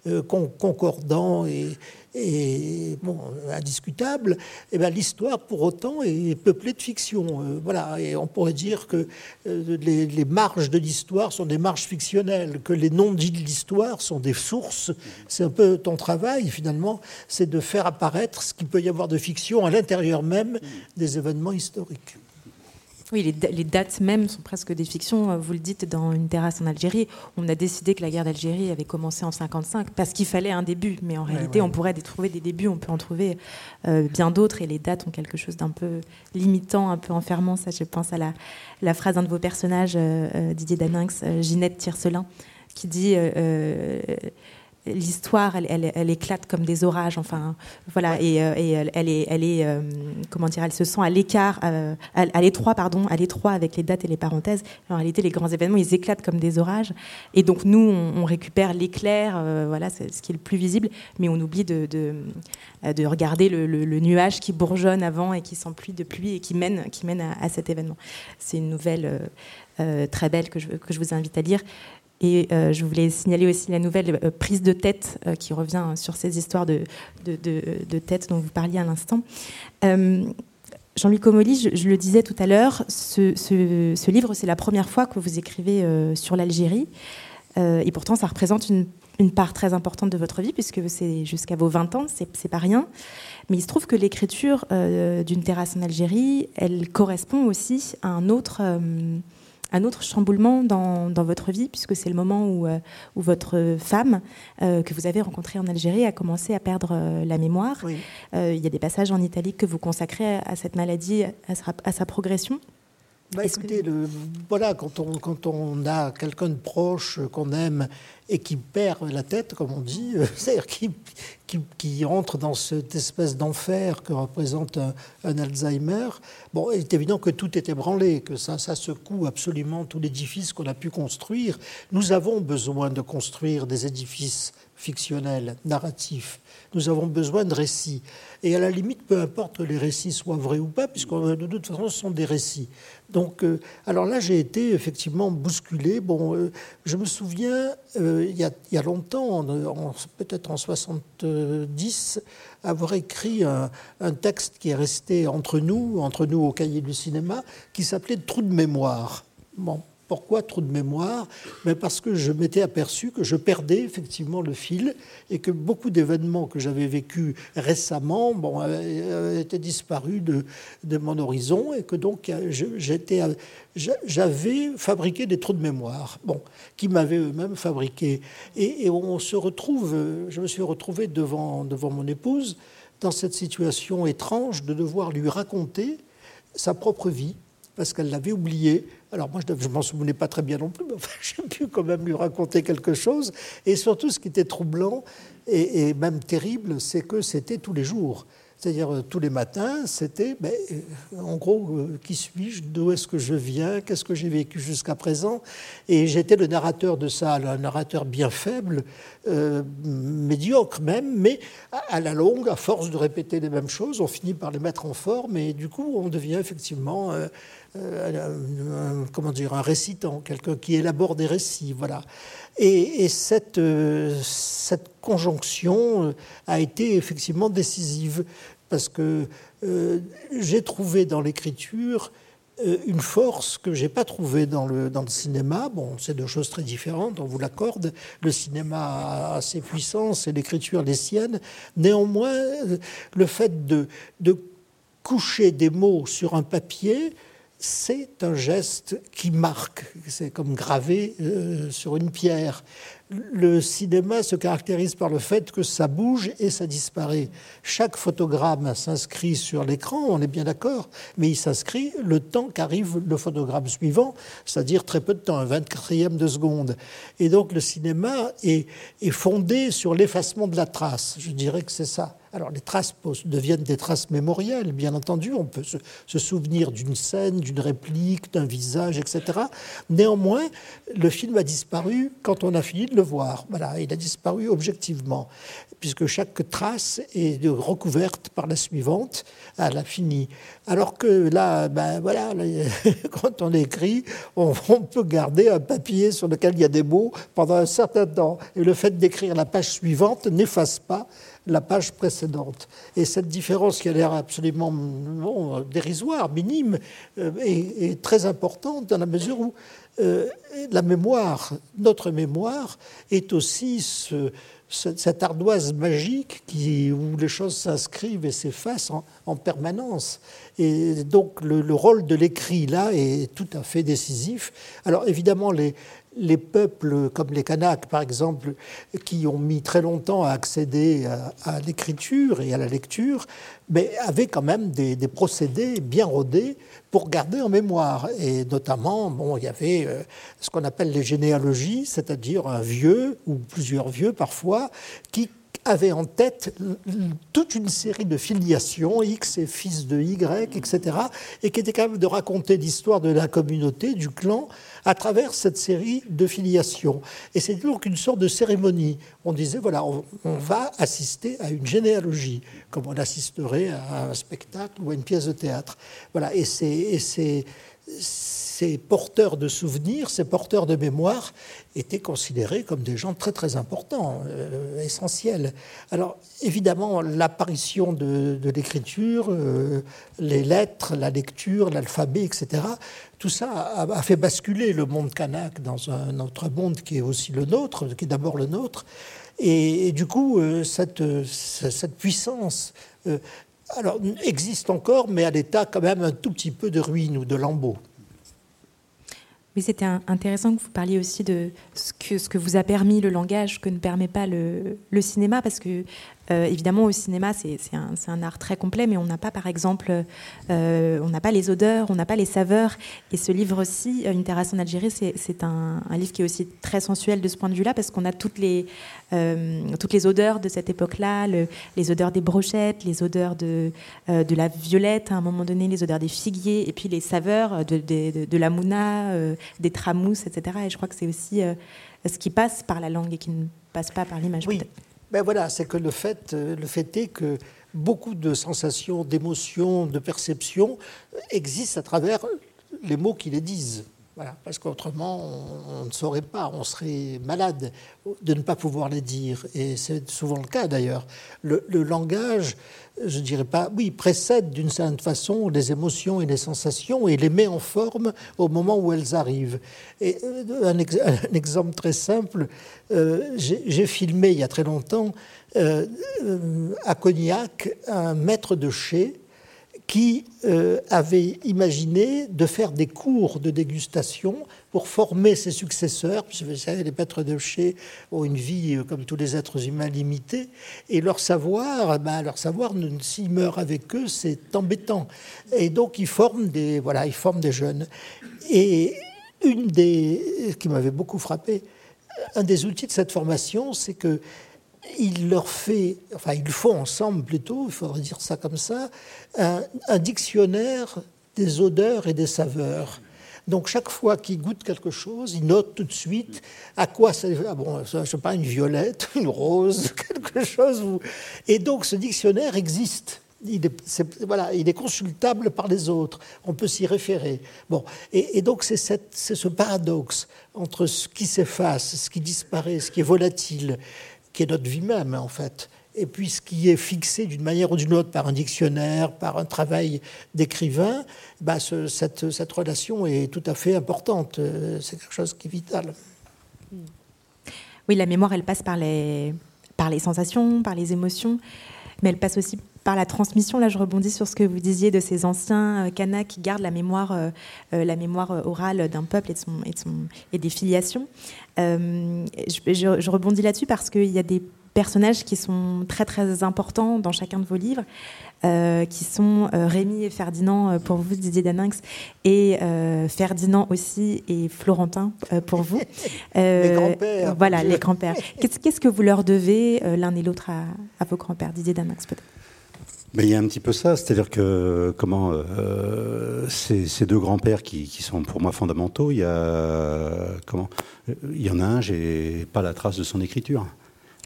euh, concordants et, et bon, indiscutable, et eh bien l'histoire pour autant est peuplée de fiction. Euh, voilà, et on pourrait dire que euh, les, marges de l'histoire sont des marges fictionnelles, que les non-dits de l'histoire sont des sources. C'est un peu ton travail finalement, c'est de faire apparaître ce qu'il peut y avoir de fiction à l'intérieur même des événements historiques. Oui, les, dates même sont presque des fictions. Euh, vous le dites dans Une terrasse en Algérie. On a décidé que la guerre d'Algérie avait commencé en 55 parce qu'il fallait un début. Mais en réalité, on pourrait trouver des débuts, on peut en trouver euh, bien d'autres. Et les dates ont quelque chose d'un peu limitant, un peu enfermant. Ça, je pense à la, phrase d'un de vos personnages, euh, Didier Daninx, Ginette Tiercelin, qui dit l'histoire, elle, éclate comme des orages. Enfin, voilà, et, euh, elle, est, elle est euh, comment dire, elle se sent à l'écart, euh, à, l'étroit, pardon, à l'étroit avec les dates et les parenthèses. En réalité, les grands événements, ils éclatent comme des orages. Et donc nous, on, récupère l'éclair, voilà, c'est ce qui est le plus visible, mais on oublie de, de, regarder le, nuage qui bourgeonne avant et qui s'emplit de pluie et qui mène, qui mène à, cet événement. C'est une nouvelle. très belle que je, que je vous invite à lire. Et euh, je voulais signaler aussi la nouvelle euh, prise de tête euh, qui revient sur ces histoires de, de, tête dont vous parliez à l'instant. Jean-Louis Comolli, je, le disais tout à l'heure, ce, livre, c'est la première fois que vous écrivez sur l'Algérie. et pourtant, ça représente une, une, part très importante de votre vie, puisque c'est jusqu'à vos 20 ans, c'est pas rien. Mais il se trouve que l'écriture d'une terrasse en Algérie, elle correspond aussi à un autre un autre chamboulement dans, votre vie, puisque c'est le moment où, euh, où votre femme, euh, que vous avez rencontrée en Algérie, a commencé à perdre euh, la mémoire. il y a des passages en italique que vous consacrez à, cette maladie, à sa, progression. bah, écoutez, le, voilà, quand on, quand on a quelqu'un de proche qu'on aime et qui perd la tête, comme on dit, c'est-à-dire qui, qui, qui, dans cette espèce d'enfer que représente un, Alzheimer, bon, il est évident que tout est ébranlé, que ça, secoue absolument tout l'édifice qu'on a pu construire. Nous avons besoin de construire des édifices fictionnels, narratifs. Nous avons besoin de récits. Et à la limite, peu importe que les récits soient vrais ou pas, puisque de toute façon, ce sont des récits. Donc, euh, alors là, j'ai été effectivement bousculé. Bon, euh, je me souviens, euh, il, y a, longtemps, peut-être en 70, avoir écrit un, texte qui est resté entre nous, entre nous au cahier du cinéma, qui s'appelait Trou de mémoire. Pourquoi trop de mémoire? Mais Parce que je m'étais aperçu que je perdais effectivement le fil et que beaucoup d'événements que j'avais vécus récemment bon, étaient disparus de, de, mon horizon et que donc j'avais fabriqué des trous de mémoire, bon, qui m'avaient eux-mêmes fabriqué. Et, et, on se retrouve, je me suis retrouvé devant, devant mon épouse dans cette situation étrange de devoir lui raconter sa propre vie parce qu'elle l'avait oublié alors moi, je ne m'en souvenais pas très bien non plus, mais j'ai pu quand même lui raconter quelque chose. Et surtout, ce qui était troublant et, même terrible, c'est que c'était tous les jours. C'est-à-dire euh, tous les matins, c'était, ben, euh, en gros, euh, qui suis-je, d'où est-ce que je viens, qu'est-ce que j'ai vécu jusqu'à présent. Et j'étais le narrateur de ça, un narrateur bien faible, médiocre même, mais à, la longue, à force de répéter les mêmes choses, on finit par les mettre en forme et du coup, on devient effectivement un, comment dire, un récitant, quelqu'un qui élabore des récits. Voilà. Et, cette, euh, cette conjonction euh, a été effectivement décisive parce que j'ai trouvé dans l'écriture une force que j'ai pas trouvée dans le, dans le cinéma. Bon, c'est deux choses très différentes, on vous l'accorde. Le cinéma a ses puissances et l'écriture les siennes. Néanmoins, le fait de, de coucher des mots sur un papier, c'est un geste qui marque, c'est comme gravé euh, sur une pierre. Le cinéma se caractérise par le fait que ça bouge et ça disparaît. Chaque photogramme s'inscrit sur l'écran, on est bien d'accord, mais il s'inscrit le temps qu'arrive le photogramme suivant, c'est-à-dire très peu de temps, un 24e de seconde. Et donc le cinéma est, fondé sur l'effacement de la trace. Je dirais que c'est ça. Alors les traces deviennent des traces mémorielles, bien entendu. On peut se, souvenir d'une scène, d'une réplique, d'un visage, etc. Néanmoins, le film a disparu quand on a fini le voir. Voilà, il a disparu objectivement, puisque chaque trace est recouverte par la suivante à l'infini. Alors que là, ben voilà, quand on écrit, on, on peut garder un papier sur lequel il y a des mots pendant un certain temps. Et le fait d'écrire la page suivante n'efface pas la page précédente. Et cette différence qui a l'air absolument dérisoire, minime, euh, est, très importante dans la mesure où euh, la mémoire, notre mémoire, est aussi cette ardoise magique où les choses s'inscrivent et s'effacent en, permanence. Et donc le, le rôle de l'écrit là est tout à fait décisif. Alors évidemment, les, les peuples comme les Kanaks, par exemple, qui ont mis très longtemps à accéder à, l'écriture et à la lecture, mais avaient quand même des, procédés bien rodés pour garder en mémoire. Et notamment, bon, il y avait euh, ce qu'on appelle les généalogies, c'est-à-dire un vieux ou plusieurs vieux parfois, qui avait en tête toute une série de filiations, X et fils de Y, etc., et qui était capable de raconter l'histoire de la communauté, du clan, à travers cette série de filiations. Et c'est donc une sorte de cérémonie. On disait, voilà, on, va assister à une généalogie, comme on assisterait à un spectacle ou à une pièce de théâtre. Voilà, et c'est ces porteurs de souvenirs, ces porteurs de mémoire étaient considérés comme des gens très très importants, euh, essentiels. Alors évidemment, l'apparition de, l'écriture, euh, les lettres, la lecture, l'alphabet, etc., tout ça a, fait basculer le monde kanak dans un autre monde qui est aussi le nôtre, qui est d'abord le nôtre. Et, du coup, euh, cette, cette, puissance alors, existe encore, mais à l'état quand même un tout petit peu de ruine ou de lambeau. Oui, c'était intéressant que vous parliez aussi de ce que, ce que vous a permis le langage que ne permet pas le, cinéma, parce que Euh, évidemment, au cinéma, c'est un, un, art très complet, mais on n'a pas, par exemple, euh, on n'a pas les odeurs, on n'a pas les saveurs. Et ce livre aussi, Une terrasse en Algérie, c'est un, un, livre qui est aussi très sensuel de ce point de vue-là, parce qu'on a toutes les, toutes les odeurs de cette époque-là, les odeurs des brochettes, les odeurs de, de la violette, à un moment donné, les odeurs des figuiers, et puis les saveurs de, de, de la mouna, des tramousses, etc. Et je crois que c'est aussi ce qui passe par la langue et qui ne passe pas par l'image. Oui, ben voilà, c'est que le fait, euh, le fait est que beaucoup de sensations, d'émotions, de perceptions existent à travers les mots qui les disent. Voilà, parce qu'autrement, on, ne saurait pas, on serait malade de ne pas pouvoir les dire. Et c'est souvent le cas d'ailleurs. Le, le, langage je dirais pas, oui, précède d'une certaine façon les émotions et les sensations et les met en forme au moment où elles arrivent. Euh, un, exemple très simple, euh, j'ai filmé il y a très longtemps euh, à Cognac un maître de chez qui euh, avait imaginé de faire des cours de dégustation pour former ses successeurs, puisque vous les maîtres de chez ont une vie, euh, comme tous les êtres humains, limitée, et leur savoir, ben, leur savoir, s'ils meurent avec eux, c'est embêtant. Et donc, ils forment des, voilà, ils forment des jeunes. Et une des, qui m'avait beaucoup frappé, un des outils de cette formation, c'est que il leur fait, enfin ils font ensemble plutôt, il faudrait dire ça comme ça, un, dictionnaire des odeurs et des saveurs. Donc chaque fois qu'ils goûtent quelque chose, ils notent tout de suite à quoi ça. Ah bon, je sais pas, une violette, une rose, quelque chose. Et donc ce dictionnaire existe. Il est, voilà, il est consultable par les autres. On peut s'y référer. Bon, et donc c'est ce paradoxe entre ce qui s'efface, ce qui disparaît, ce qui est volatile, qui est notre vie même, en fait. Et puis ce qui est fixé d'une manière ou d'une autre par un dictionnaire, par un travail d'écrivain, bah, cette, cette, relation est tout à fait importante. C'est quelque chose qui est vital. Oui, la mémoire, elle passe par les, par les sensations, par les émotions, mais elle passe aussi par la transmission. Là, je rebondis sur ce que vous disiez de ces anciens euh, qui gardent la mémoire, euh, euh, la mémoire orale d'un peuple et, de son, et, de son, et des filiations. Je, je, je, rebondis là-dessus parce qu'il y a des personnages qui sont très très importants dans chacun de vos livres, euh, qui sont euh, Rémi et Ferdinand pour vous, Didier Daninx, et Ferdinand aussi et Florentin pour vous. les grands-pères. Voilà, les grands-pères. Qu'est-ce que vous leur devez l'un et l'autre à, à, vos grands-pères, Didier Daninx peut-être? Mais il y a un petit peu ça, c'est-à-dire que comment euh, ces, deux grands-pères qui, qui, sont pour moi fondamentaux, il y a comment il y en a un, j'ai pas la trace de son écriture.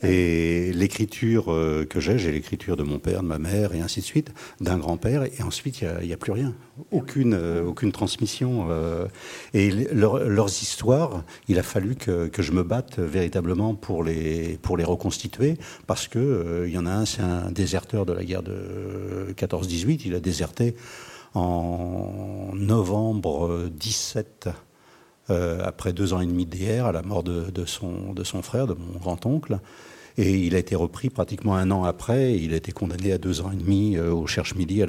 Et l'écriture euh, que j'ai, j'ai l'écriture de mon père, de ma mère, et ainsi de suite, d'un grand-père, et ensuite il n'y a, plus rien, aucune, euh, aucune transmission. Euh, et leur, leurs histoires, il a fallu que, que, je me batte véritablement pour les, pour les reconstituer, parce que il y en a un, c'est un déserteur de la guerre de 14-18, il a déserté en novembre 17 euh, après deux ans et demi d'hier, à la mort de, de, son, de son frère, de mon grand-oncle. Et il a été repris pratiquement un an après. Il a été condamné à deux ans et demi euh, au Cherche-Midi,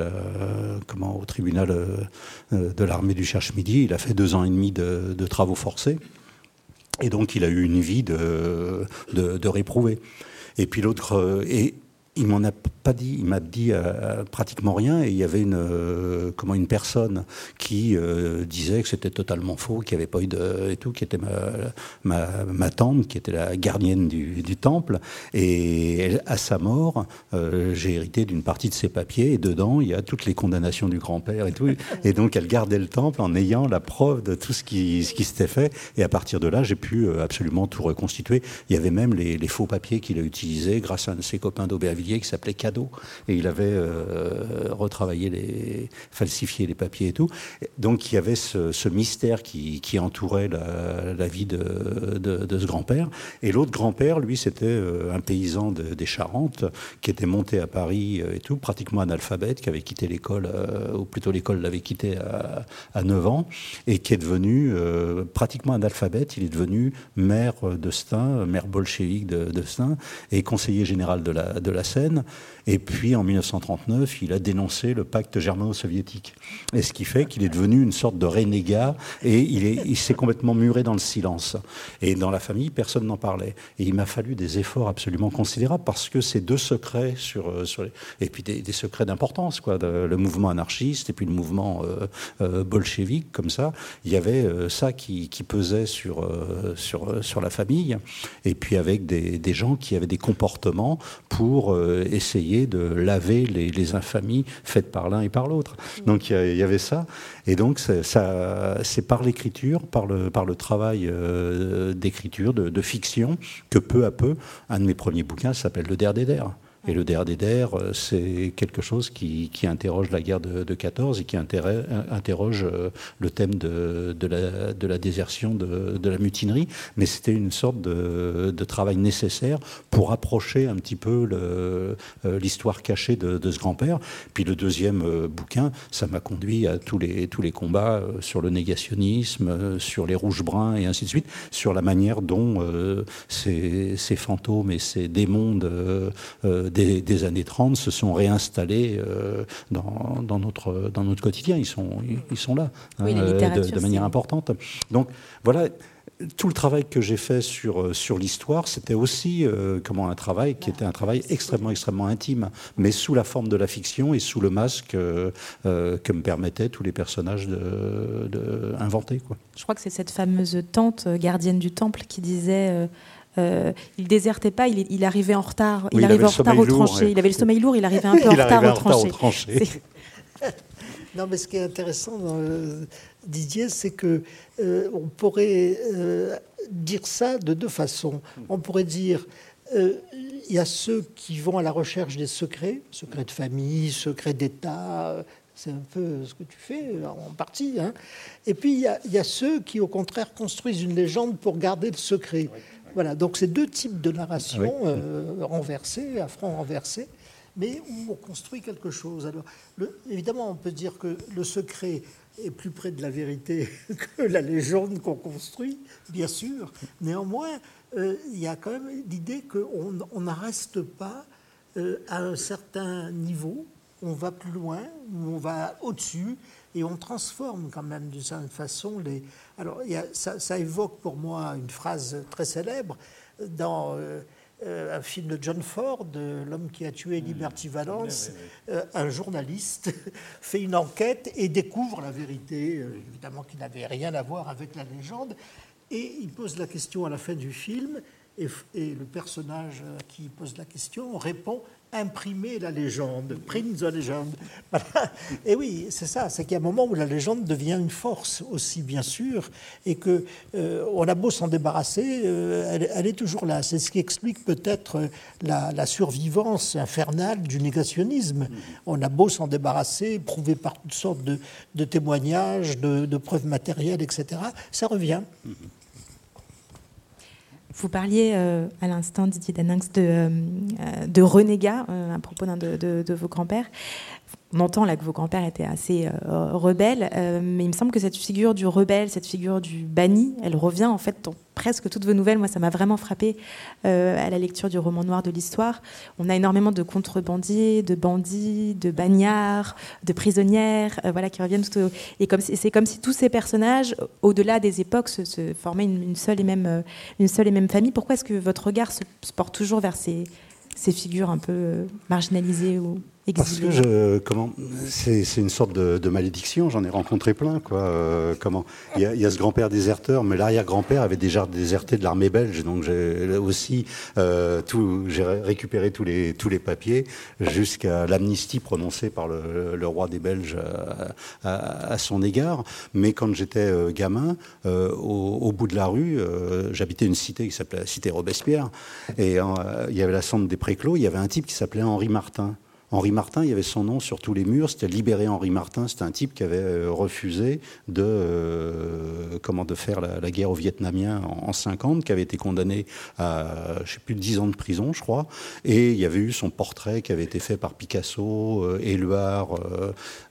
comment, au tribunal euh, de l'armée du Cherche-Midi. Il a fait deux ans et demi de, travaux forcés. Et donc, il a eu une vie de, de, de réprouvé. Et puis l'autre. et il m'en a pas dit, il m'a dit euh, pratiquement rien. Et il y avait une, euh, comment, une personne qui euh, disait que c'était totalement faux, qu'il n'y avait pas eu de. et tout, qui était ma, ma, ma tante, qui était la gardienne du, du temple. Et à sa mort, j'ai hérité d'une partie de ses papiers. Et dedans, il y a toutes les condamnations du grand-père et tout. Et donc, elle gardait le temple en ayant la preuve de tout ce qui, ce qui s'était fait. Et à partir de là, j'ai pu absolument tout reconstituer. Il y avait même les, les faux papiers qu'il a utilisés grâce à un de ses copains d'Aubervilliers qui s'appelait Cadeau et il avait euh, retravaillé les, falsifié les papiers et tout. Donc il y avait ce, mystère qui, entourait la, vie de, ce grand-père. Et l'autre grand-père, lui, c'était euh, un paysan de, des Charentes qui était monté à Paris euh, et tout, pratiquement analphabète, qui avait quitté l'école, ou plutôt l'école l'avait quitté à, à, 9 ans, et qui est devenu pratiquement analphabète. Il est devenu maire de Stein, maire bolchevique de, de et conseiller général de la, de la Et puis en 1939, il a dénoncé le pacte germano-soviétique. Et ce qui fait qu'il est devenu une sorte de renégat et il s'est complètement muré dans le silence. Et dans la famille, personne n'en parlait. Et il m'a fallu des efforts absolument considérables parce que ces deux secrets sur, euh, et puis des, secrets d'importance, quoi, le mouvement anarchiste et puis le mouvement euh, euh bolchevique, comme ça, il y avait euh, ça qui, pesait sur, sur, la famille. Et puis avec des gens qui avaient des comportements pour essayer de laver les, infamies faites par l'un et par l'autre. Donc il y, avait ça. Et donc c'est par l'écriture, par le, par le travail euh, d'écriture, de, fiction, que peu à peu, un de mes premiers bouquins s'appelle Le Der des Der. Et le DRDR, euh, c'est quelque chose qui, interroge la guerre de, 14 et qui interroge euh, le thème de, la, désertion, de, la mutinerie. Mais c'était une sorte de, travail nécessaire pour approcher un petit peu euh, l'histoire cachée de, ce grand-père. Puis le deuxième bouquin, ça m'a conduit à tous les, combats sur le négationnisme, sur les rouges-bruns et ainsi de suite, sur la manière dont ces, fantômes et ces démons des, années 30 se sont réinstallés euh, dans, dans, notre, dans notre quotidien. Ils sont, ils sont là hein, euh, de, manière importante. Donc voilà, tout le travail que j'ai fait sur, euh, sur l'histoire, c'était aussi comment un travail qui était un travail extrêmement, extrêmement intime, mais sous la forme de la fiction et sous le masque que me permettaient tous les personnages de. Quoi. Je crois que c'est cette fameuse tante gardienne du temple qui disait euh, il désertait pas, il, arrivait en retard. il, arrivait en retard au tranché. Il avait le sommeil lourd, il arrivait un peu en retard au tranché. non, mais ce qui est intéressant dans euh, Didier, c'est que euh, on pourrait dire ça de deux façons. On pourrait dire il y a ceux qui vont à la recherche des secrets, secrets de famille, secrets d'État, c'est un peu ce que tu fais en partie. Hein. Et puis il y, a, il y, a, ceux qui, au contraire, construisent une légende pour garder le secret. Voilà, donc c'est deux types de narration euh, renversées, à front renversé, mais où on construit quelque chose. Alors, évidemment, on peut dire que le secret est plus près de la vérité que la légende qu'on construit, bien sûr. Néanmoins, euh, il y a quand même l'idée qu'on n'en reste pas euh, à un certain niveau, on va plus loin, on va au-dessus, et on transforme quand même d'une certaine façon les. Alors, ça, évoque pour moi une phrase très célèbre dans euh, euh, un film de John Ford, L'homme qui a tué Liberty Valance. Euh, un journaliste fait une enquête et découvre la vérité, évidemment qui n'avait rien à voir avec la légende, et il pose la question à la fin du film. Et, et, le personnage qui pose la question répond imprimer la légende, print the legend. Et oui, c'est ça, c'est qu'il y a un moment où la légende devient une force aussi, bien sûr, et que euh, on a beau s'en débarrasser, euh, elle, est toujours là. C'est ce qui explique peut-être la, survivance infernale du négationnisme. On a beau s'en débarrasser, prouvé par toutes sortes de, témoignages, de, de, preuves matérielles, etc., ça revient. Vous parliez euh, à l'instant, Didier Daninx, de, euh, de renégat euh, à propos de, vos grands-pères on entend là que vos grands-pères étaient assez euh, rebelles, euh, mais il me semble que cette figure du rebelle, cette figure du banni, elle revient en fait dans presque toutes vos nouvelles. Moi, ça m'a vraiment frappé euh, à la lecture du roman noir de l'histoire. On a énormément de contrebandiers, de bandits, de bagnards, de prisonnières, voilà, qui reviennent tout Et c'est comme si tous ces personnages, au-delà des époques, se, formaient une, seule et même, une seule et même famille. Pourquoi est-ce que votre regard se, porte toujours vers ces, ces figures un peu marginalisées ou parce que je, comment, c'est, une sorte de, malédiction. J'en ai rencontré plein, quoi. Euh, comment, il y, a, ce grand-père déserteur, mais l'arrière-grand-père avait déjà déserté de l'armée belge, donc j'ai aussi euh, tout, j'ai récupéré tous les tous les papiers jusqu'à l'amnistie prononcée par le, roi des Belges à, son égard. Mais quand j'étais euh, gamin, au, bout de la rue, j'habitais une cité qui s'appelait la cité Robespierre, et il y avait la centre des Préclos. Il y avait un type qui s'appelait Henri Martin. Henri Martin, il y avait son nom sur tous les murs. C'était libéré Henri Martin. C'était un type qui avait euh, refusé de, euh, comment, de faire la, guerre aux Vietnamiens en, en, 50, qui avait été condamné à, je sais plus, 10 ans de prison, je crois. Et il y avait eu son portrait qui avait été fait par Picasso. Euh, Éluard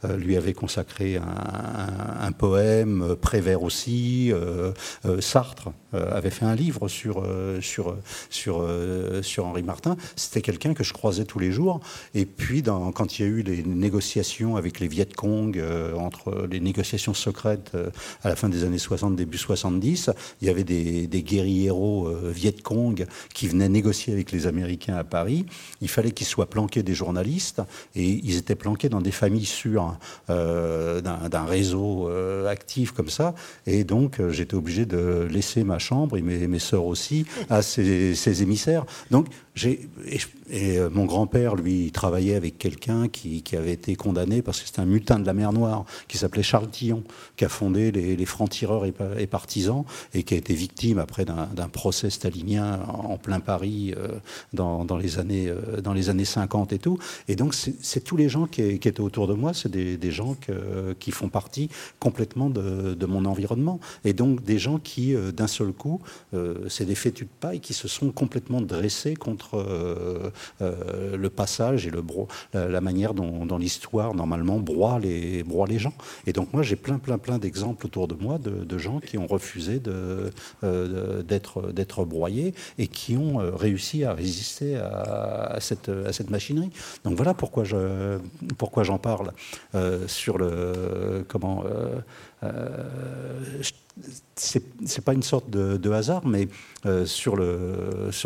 euh, lui avait consacré un, un, poème, Prévert aussi. Sartre avait fait un livre sur, sur, sur, sur Henri Martin. C'était quelqu'un que je croisais tous les jours. Et puis, dans, quand il y a eu les négociations avec les Viet Cong, euh, entre les négociations secrètes euh, à la fin des années 60, début 70, il y avait des, des guérilleros euh, Viet Cong qui venaient négocier avec les Américains à Paris. Il fallait qu'ils soient planqués des journalistes et ils étaient planqués dans des familles sûres d'un réseau actif comme ça. Et donc, j'étais obligé de laisser ma chambre et mes, sœurs aussi à ces, émissaires. Donc, j'ai et euh, mon grand-père, lui, travaillait avec quelqu'un qui, avait été condamné parce que c'était un mutin de la mer Noire, qui s'appelait Charles Tillon, qui a fondé les, francs-tireurs et, partisans, et qui a été victime après d'un procès stalinien en plein Paris euh, dans, les années, euh, dans les années 50 et tout. Et donc, c'est tous les gens qui, étaient autour de moi, c'est des, gens qui font partie complètement de, mon environnement. Et donc, des gens qui, d'un seul coup, c'est des fétus de paille qui se sont complètement dressés contre euh, le passage et le bro, la, manière dont, l'histoire normalement broie les, broie les gens. Et donc moi j'ai plein plein plein d'exemples autour de moi de, gens qui ont refusé euh, d'être d'être broyés et qui ont euh, réussi à résister à, cette, à cette machinerie. Donc voilà pourquoi j'en parle sur le comment c'est pas une sorte de, hasard, mais euh, sur,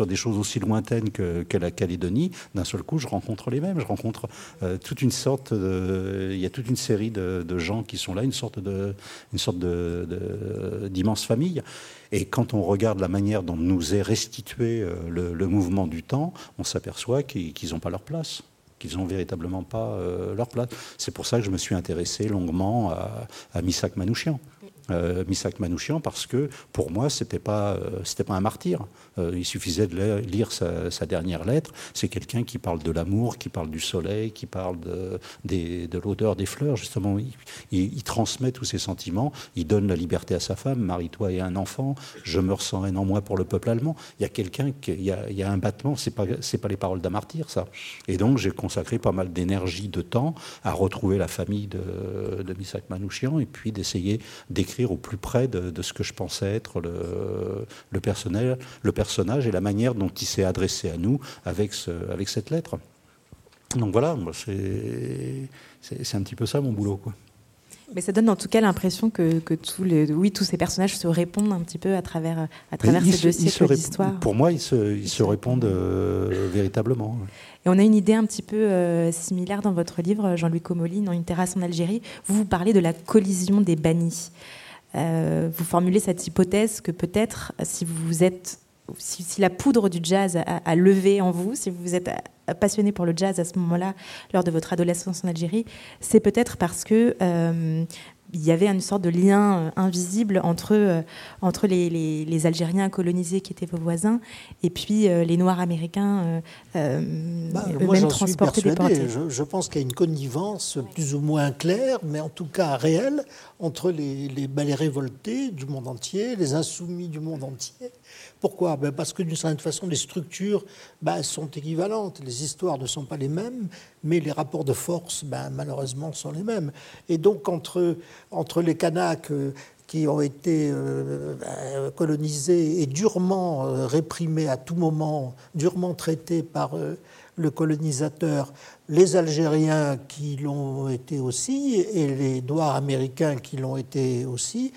des choses aussi lointaines que, la Calédonie, d'un seul coup, je rencontre les mêmes. Je rencontre euh, toute une sorte de, il y a toute une série de, gens qui sont là, une sorte de, une d'immense famille. Et quand on regarde la manière dont nous est restitué euh, le, mouvement du temps, on s'aperçoit qu'ils n'ont pas leur place qu'ils n'ont véritablement pas leur place. C'est pour ça que je me suis intéressé longuement à, à Misak Manouchian Misak Manouchian parce que pour moi c'était pas euh, c'était pas un martyr. Euh, il suffisait de lire sa, dernière lettre. C'est quelqu'un qui parle de l'amour, qui parle du soleil, qui parle de, de l'odeur des fleurs. Justement, il, transmet tous ses sentiments. Il donne la liberté à sa femme. Marie-toi et un enfant. Je me ressens un en moi pour le peuple allemand. Il y a quelqu'un il y a, un battement. C'est pas c'est pas les paroles d'un martyr ça. Et donc j'ai consacré pas mal d'énergie, de temps à retrouver la famille de, de Misak Manouchian et puis d'essayer d'écrire au plus près de, ce que je pensais être le, personnel, personnage et la manière dont il s'est adressé à nous avec, ce, avec cette lettre. Donc voilà, c'est un petit peu ça mon boulot. Quoi. Mais ça donne en tout cas l'impression que, que tous, les, oui, tous ces personnages se répondent un petit peu à travers, à travers ces deux siècles d'histoire. Pour moi, ils se, ils se répondent euh, véritablement. Et on a une idée un petit peu euh, similaire dans votre livre, Jean-Louis Comolli, dans Une terrasse en Algérie. Vous, vous parlez de la collision des bannis. Euh, vous formulez cette hypothèse que peut-être si vous êtes si, la poudre du jazz a, levé en vous, si vous êtes passionné pour le jazz à ce moment-là, lors de votre adolescence en Algérie, c'est peut-être parce que euh, il y avait une sorte de lien euh, invisible entre, euh, entre les, les, Algériens colonisés qui étaient vos voisins et puis euh, les Noirs américains bah, eux-mêmes transportés des je, je, pense qu'il y a une connivence plus ou moins claire, mais en tout cas réelle, entre les, les, les révoltés du monde entier, les insoumis du monde entier pourquoi ben Parce que d'une certaine façon, les structures ben, sont équivalentes. Les histoires ne sont pas les mêmes, mais les rapports de force, ben, malheureusement, sont les mêmes. Et donc, entre, entre les Kanaks euh, qui ont été euh, ben, colonisés et durement euh, réprimés à tout moment, durement traités par le colonisateur, les Algériens qui l'ont été aussi, et les Noirs américains qui l'ont été aussi.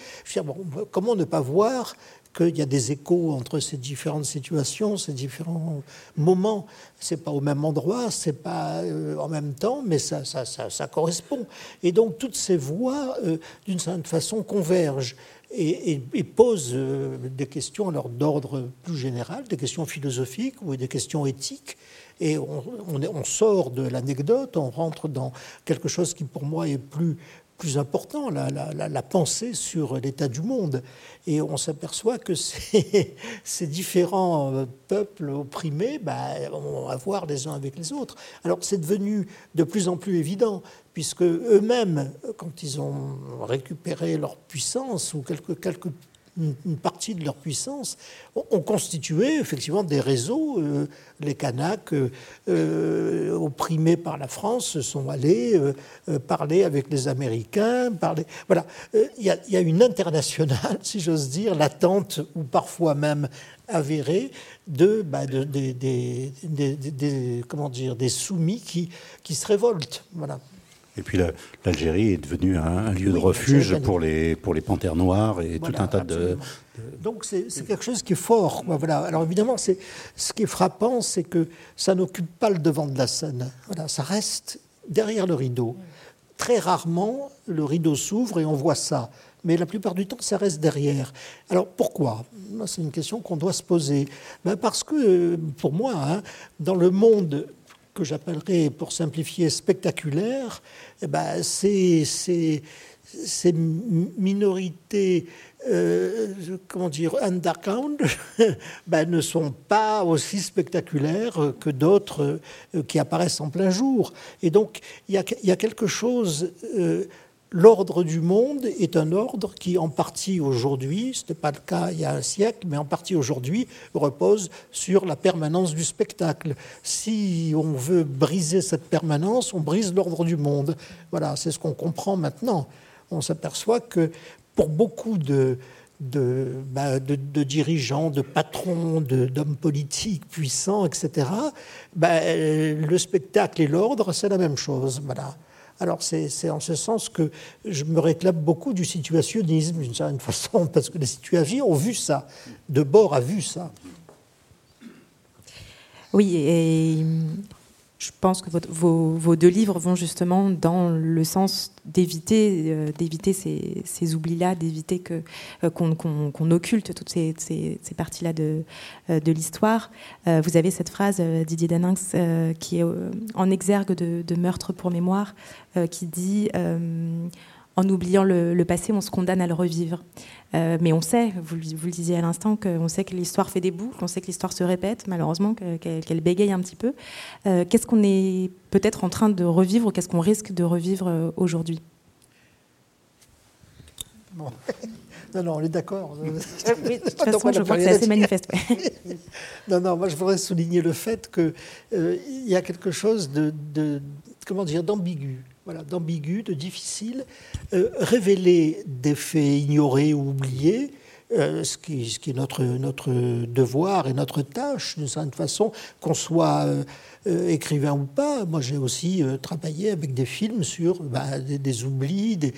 comment ne pas voir qu'il y a des échos entre ces différentes situations, ces différents moments. C'est pas au même endroit, c'est pas euh, en même temps, mais ça, ça, ça, correspond. Et donc toutes ces voix, euh, d'une certaine façon, convergent. Et, posent euh, des questions alors d'ordre plus général, des questions philosophiques ou des questions éthiques. Et on, sort de l'anecdote, on rentre dans quelque chose qui pour moi est plus plus important, la, pensée sur l'état du monde. Et on s'aperçoit que ces, différents euh, peuples opprimés bah, vont avoir les uns avec les autres. Alors c'est devenu de plus en plus évident, puisque eux-mêmes, quand ils ont récupéré leur puissance ou quelques, quelques une, partie de leur puissance, ont, constitué effectivement des réseaux. Euh, les Kanaks, euh, euh, opprimés par la France, sont allés parler avec les Américains. Voilà, il y, a une internationale, si j'ose dire, latente ou parfois même avérée de, bah, des, comment dire, des soumis qui, qui se révoltent. Voilà. Et puis l'Algérie est devenue un, lieu de refuge pour les, pour les panthères noires et tout un tas de. Donc c'est quelque chose qui est fort. Voilà. Alors évidemment, ce qui est frappant, c'est que ça n'occupe pas le devant de la scène. Voilà, ça reste derrière le rideau. Très rarement, le rideau s'ouvre et on voit ça. Mais la plupart du temps, ça reste derrière. Alors pourquoi? C'est une question qu'on doit se poser. Ben parce que, pour moi, hein, dans le monde que j'appellerais, pour simplifier, spectaculaire, eh ben, ces, ces, ces, minorités, euh, comment dire, underground, ben, ne sont pas aussi spectaculaires que d'autres euh, qui apparaissent en plein jour. Et donc, il y a, quelque chose... Euh, L'ordre du monde est un ordre qui, en partie aujourd'hui, ce n'était pas le cas il y a un siècle, mais en partie aujourd'hui, repose sur la permanence du spectacle. Si on veut briser cette permanence, on brise l'ordre du monde. Voilà, c'est ce qu'on comprend maintenant. On s'aperçoit que pour beaucoup de, bah, dirigeants, de patrons, d'hommes politiques puissants, etc., bah, le spectacle et l'ordre, c'est la même chose. Voilà. Alors c'est en ce sens que je me réclame beaucoup du situationnisme, d'une certaine façon, parce que les situations ont vu ça. De bord a vu ça. Oui, et je pense que vos, deux livres vont justement dans le sens d'éviter euh, d'éviter ces, oublis-là, d'éviter euh, qu'on occulte toutes ces, parties-là de, euh, l'histoire. vous avez cette phrase, Didier Daninx, qui est en exergue de, meurtre pour mémoire, qui dit en oubliant le, passé, on se condamne à le revivre. Euh, mais on sait, vous, vous, le disiez à l'instant, qu'on sait que l'histoire fait des boucles, on sait que l'histoire se répète, malheureusement, qu'elle bégaye un petit peu. Euh, qu'est-ce qu'on est peut-être en train de revivre ou qu'est-ce qu'on risque de revivre euh, aujourd'hui? Non, non, on est d'accord. Oui, de toute façon, je crois que c'est assez manifeste. non, non, moi je voudrais souligner le fait qu'il y a quelque chose de, de comment dire, d'ambigu voilà, d'ambigu, de difficile, euh, révéler des faits ignorés ou oubliés, euh, ce, qui, ce, qui, est notre, notre devoir et notre tâche, d'une certaine façon, qu'on soit euh, écrivain ou pas, moi j'ai aussi euh, travaillé avec des films sur bah, des, oublis, des,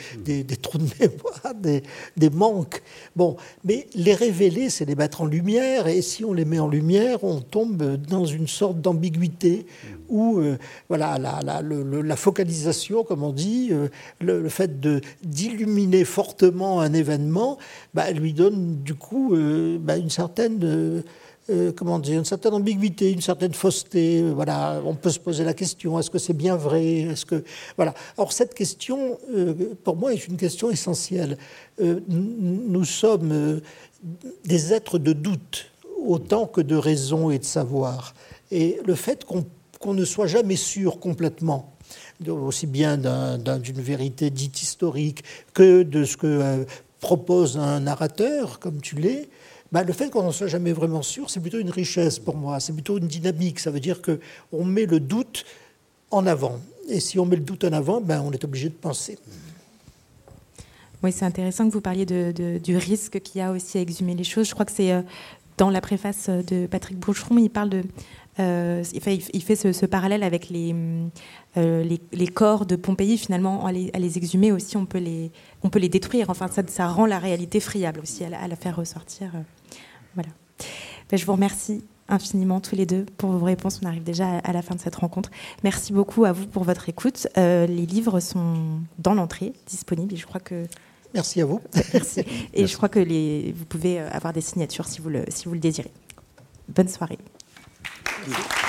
trous de mémoire, des, manques. Bon, mais les révéler, c'est les mettre en lumière, et si on les met en lumière, on tombe dans une sorte d'ambiguïté où euh, voilà, la, focalisation, comme on dit, le, fait d'illuminer fortement un événement, bah, lui donne du coup bah, une certaine euh, une certaine ambiguïté, une certaine fausseté. Euh, voilà, on peut se poser la question est-ce que c'est bien vrai Est-ce que voilà. Or cette question, euh, pour moi, est une question essentielle. nous sommes des êtres de doute autant que de raison et de savoir. Et le fait qu'on ne soit jamais sûr complètement aussi bien d'une vérité dite historique que de ce que propose un narrateur, comme tu l'es, bah, le fait qu'on n'en soit jamais vraiment sûr, c'est plutôt une richesse pour moi, c'est plutôt une dynamique. Ça veut dire qu'on met le doute en avant. Et si on met le doute en avant, ben, on est obligé de penser. Oui, c'est intéressant que vous parliez du risque qu'il y a aussi à exhumer les choses. Je crois que c'est euh, dans la préface de Patrick Boucheron, il parle de. Euh, il fait, ce, parallèle avec les, euh, les, corps de Pompéi. Finalement, à les, exhumer aussi, on peut les, on peut les détruire. Enfin, ça rend la réalité friable aussi, à la faire ressortir. Voilà. Ben, je vous remercie infiniment tous les deux pour vos réponses. On arrive déjà à la fin de cette rencontre. Merci beaucoup à vous pour votre écoute. Euh, les livres sont dans l'entrée, disponibles. Et je crois que Merci à vous. Merci. Et je crois que les, vous pouvez avoir des signatures si vous le, si vous le désirez. Bonne soirée. Merci.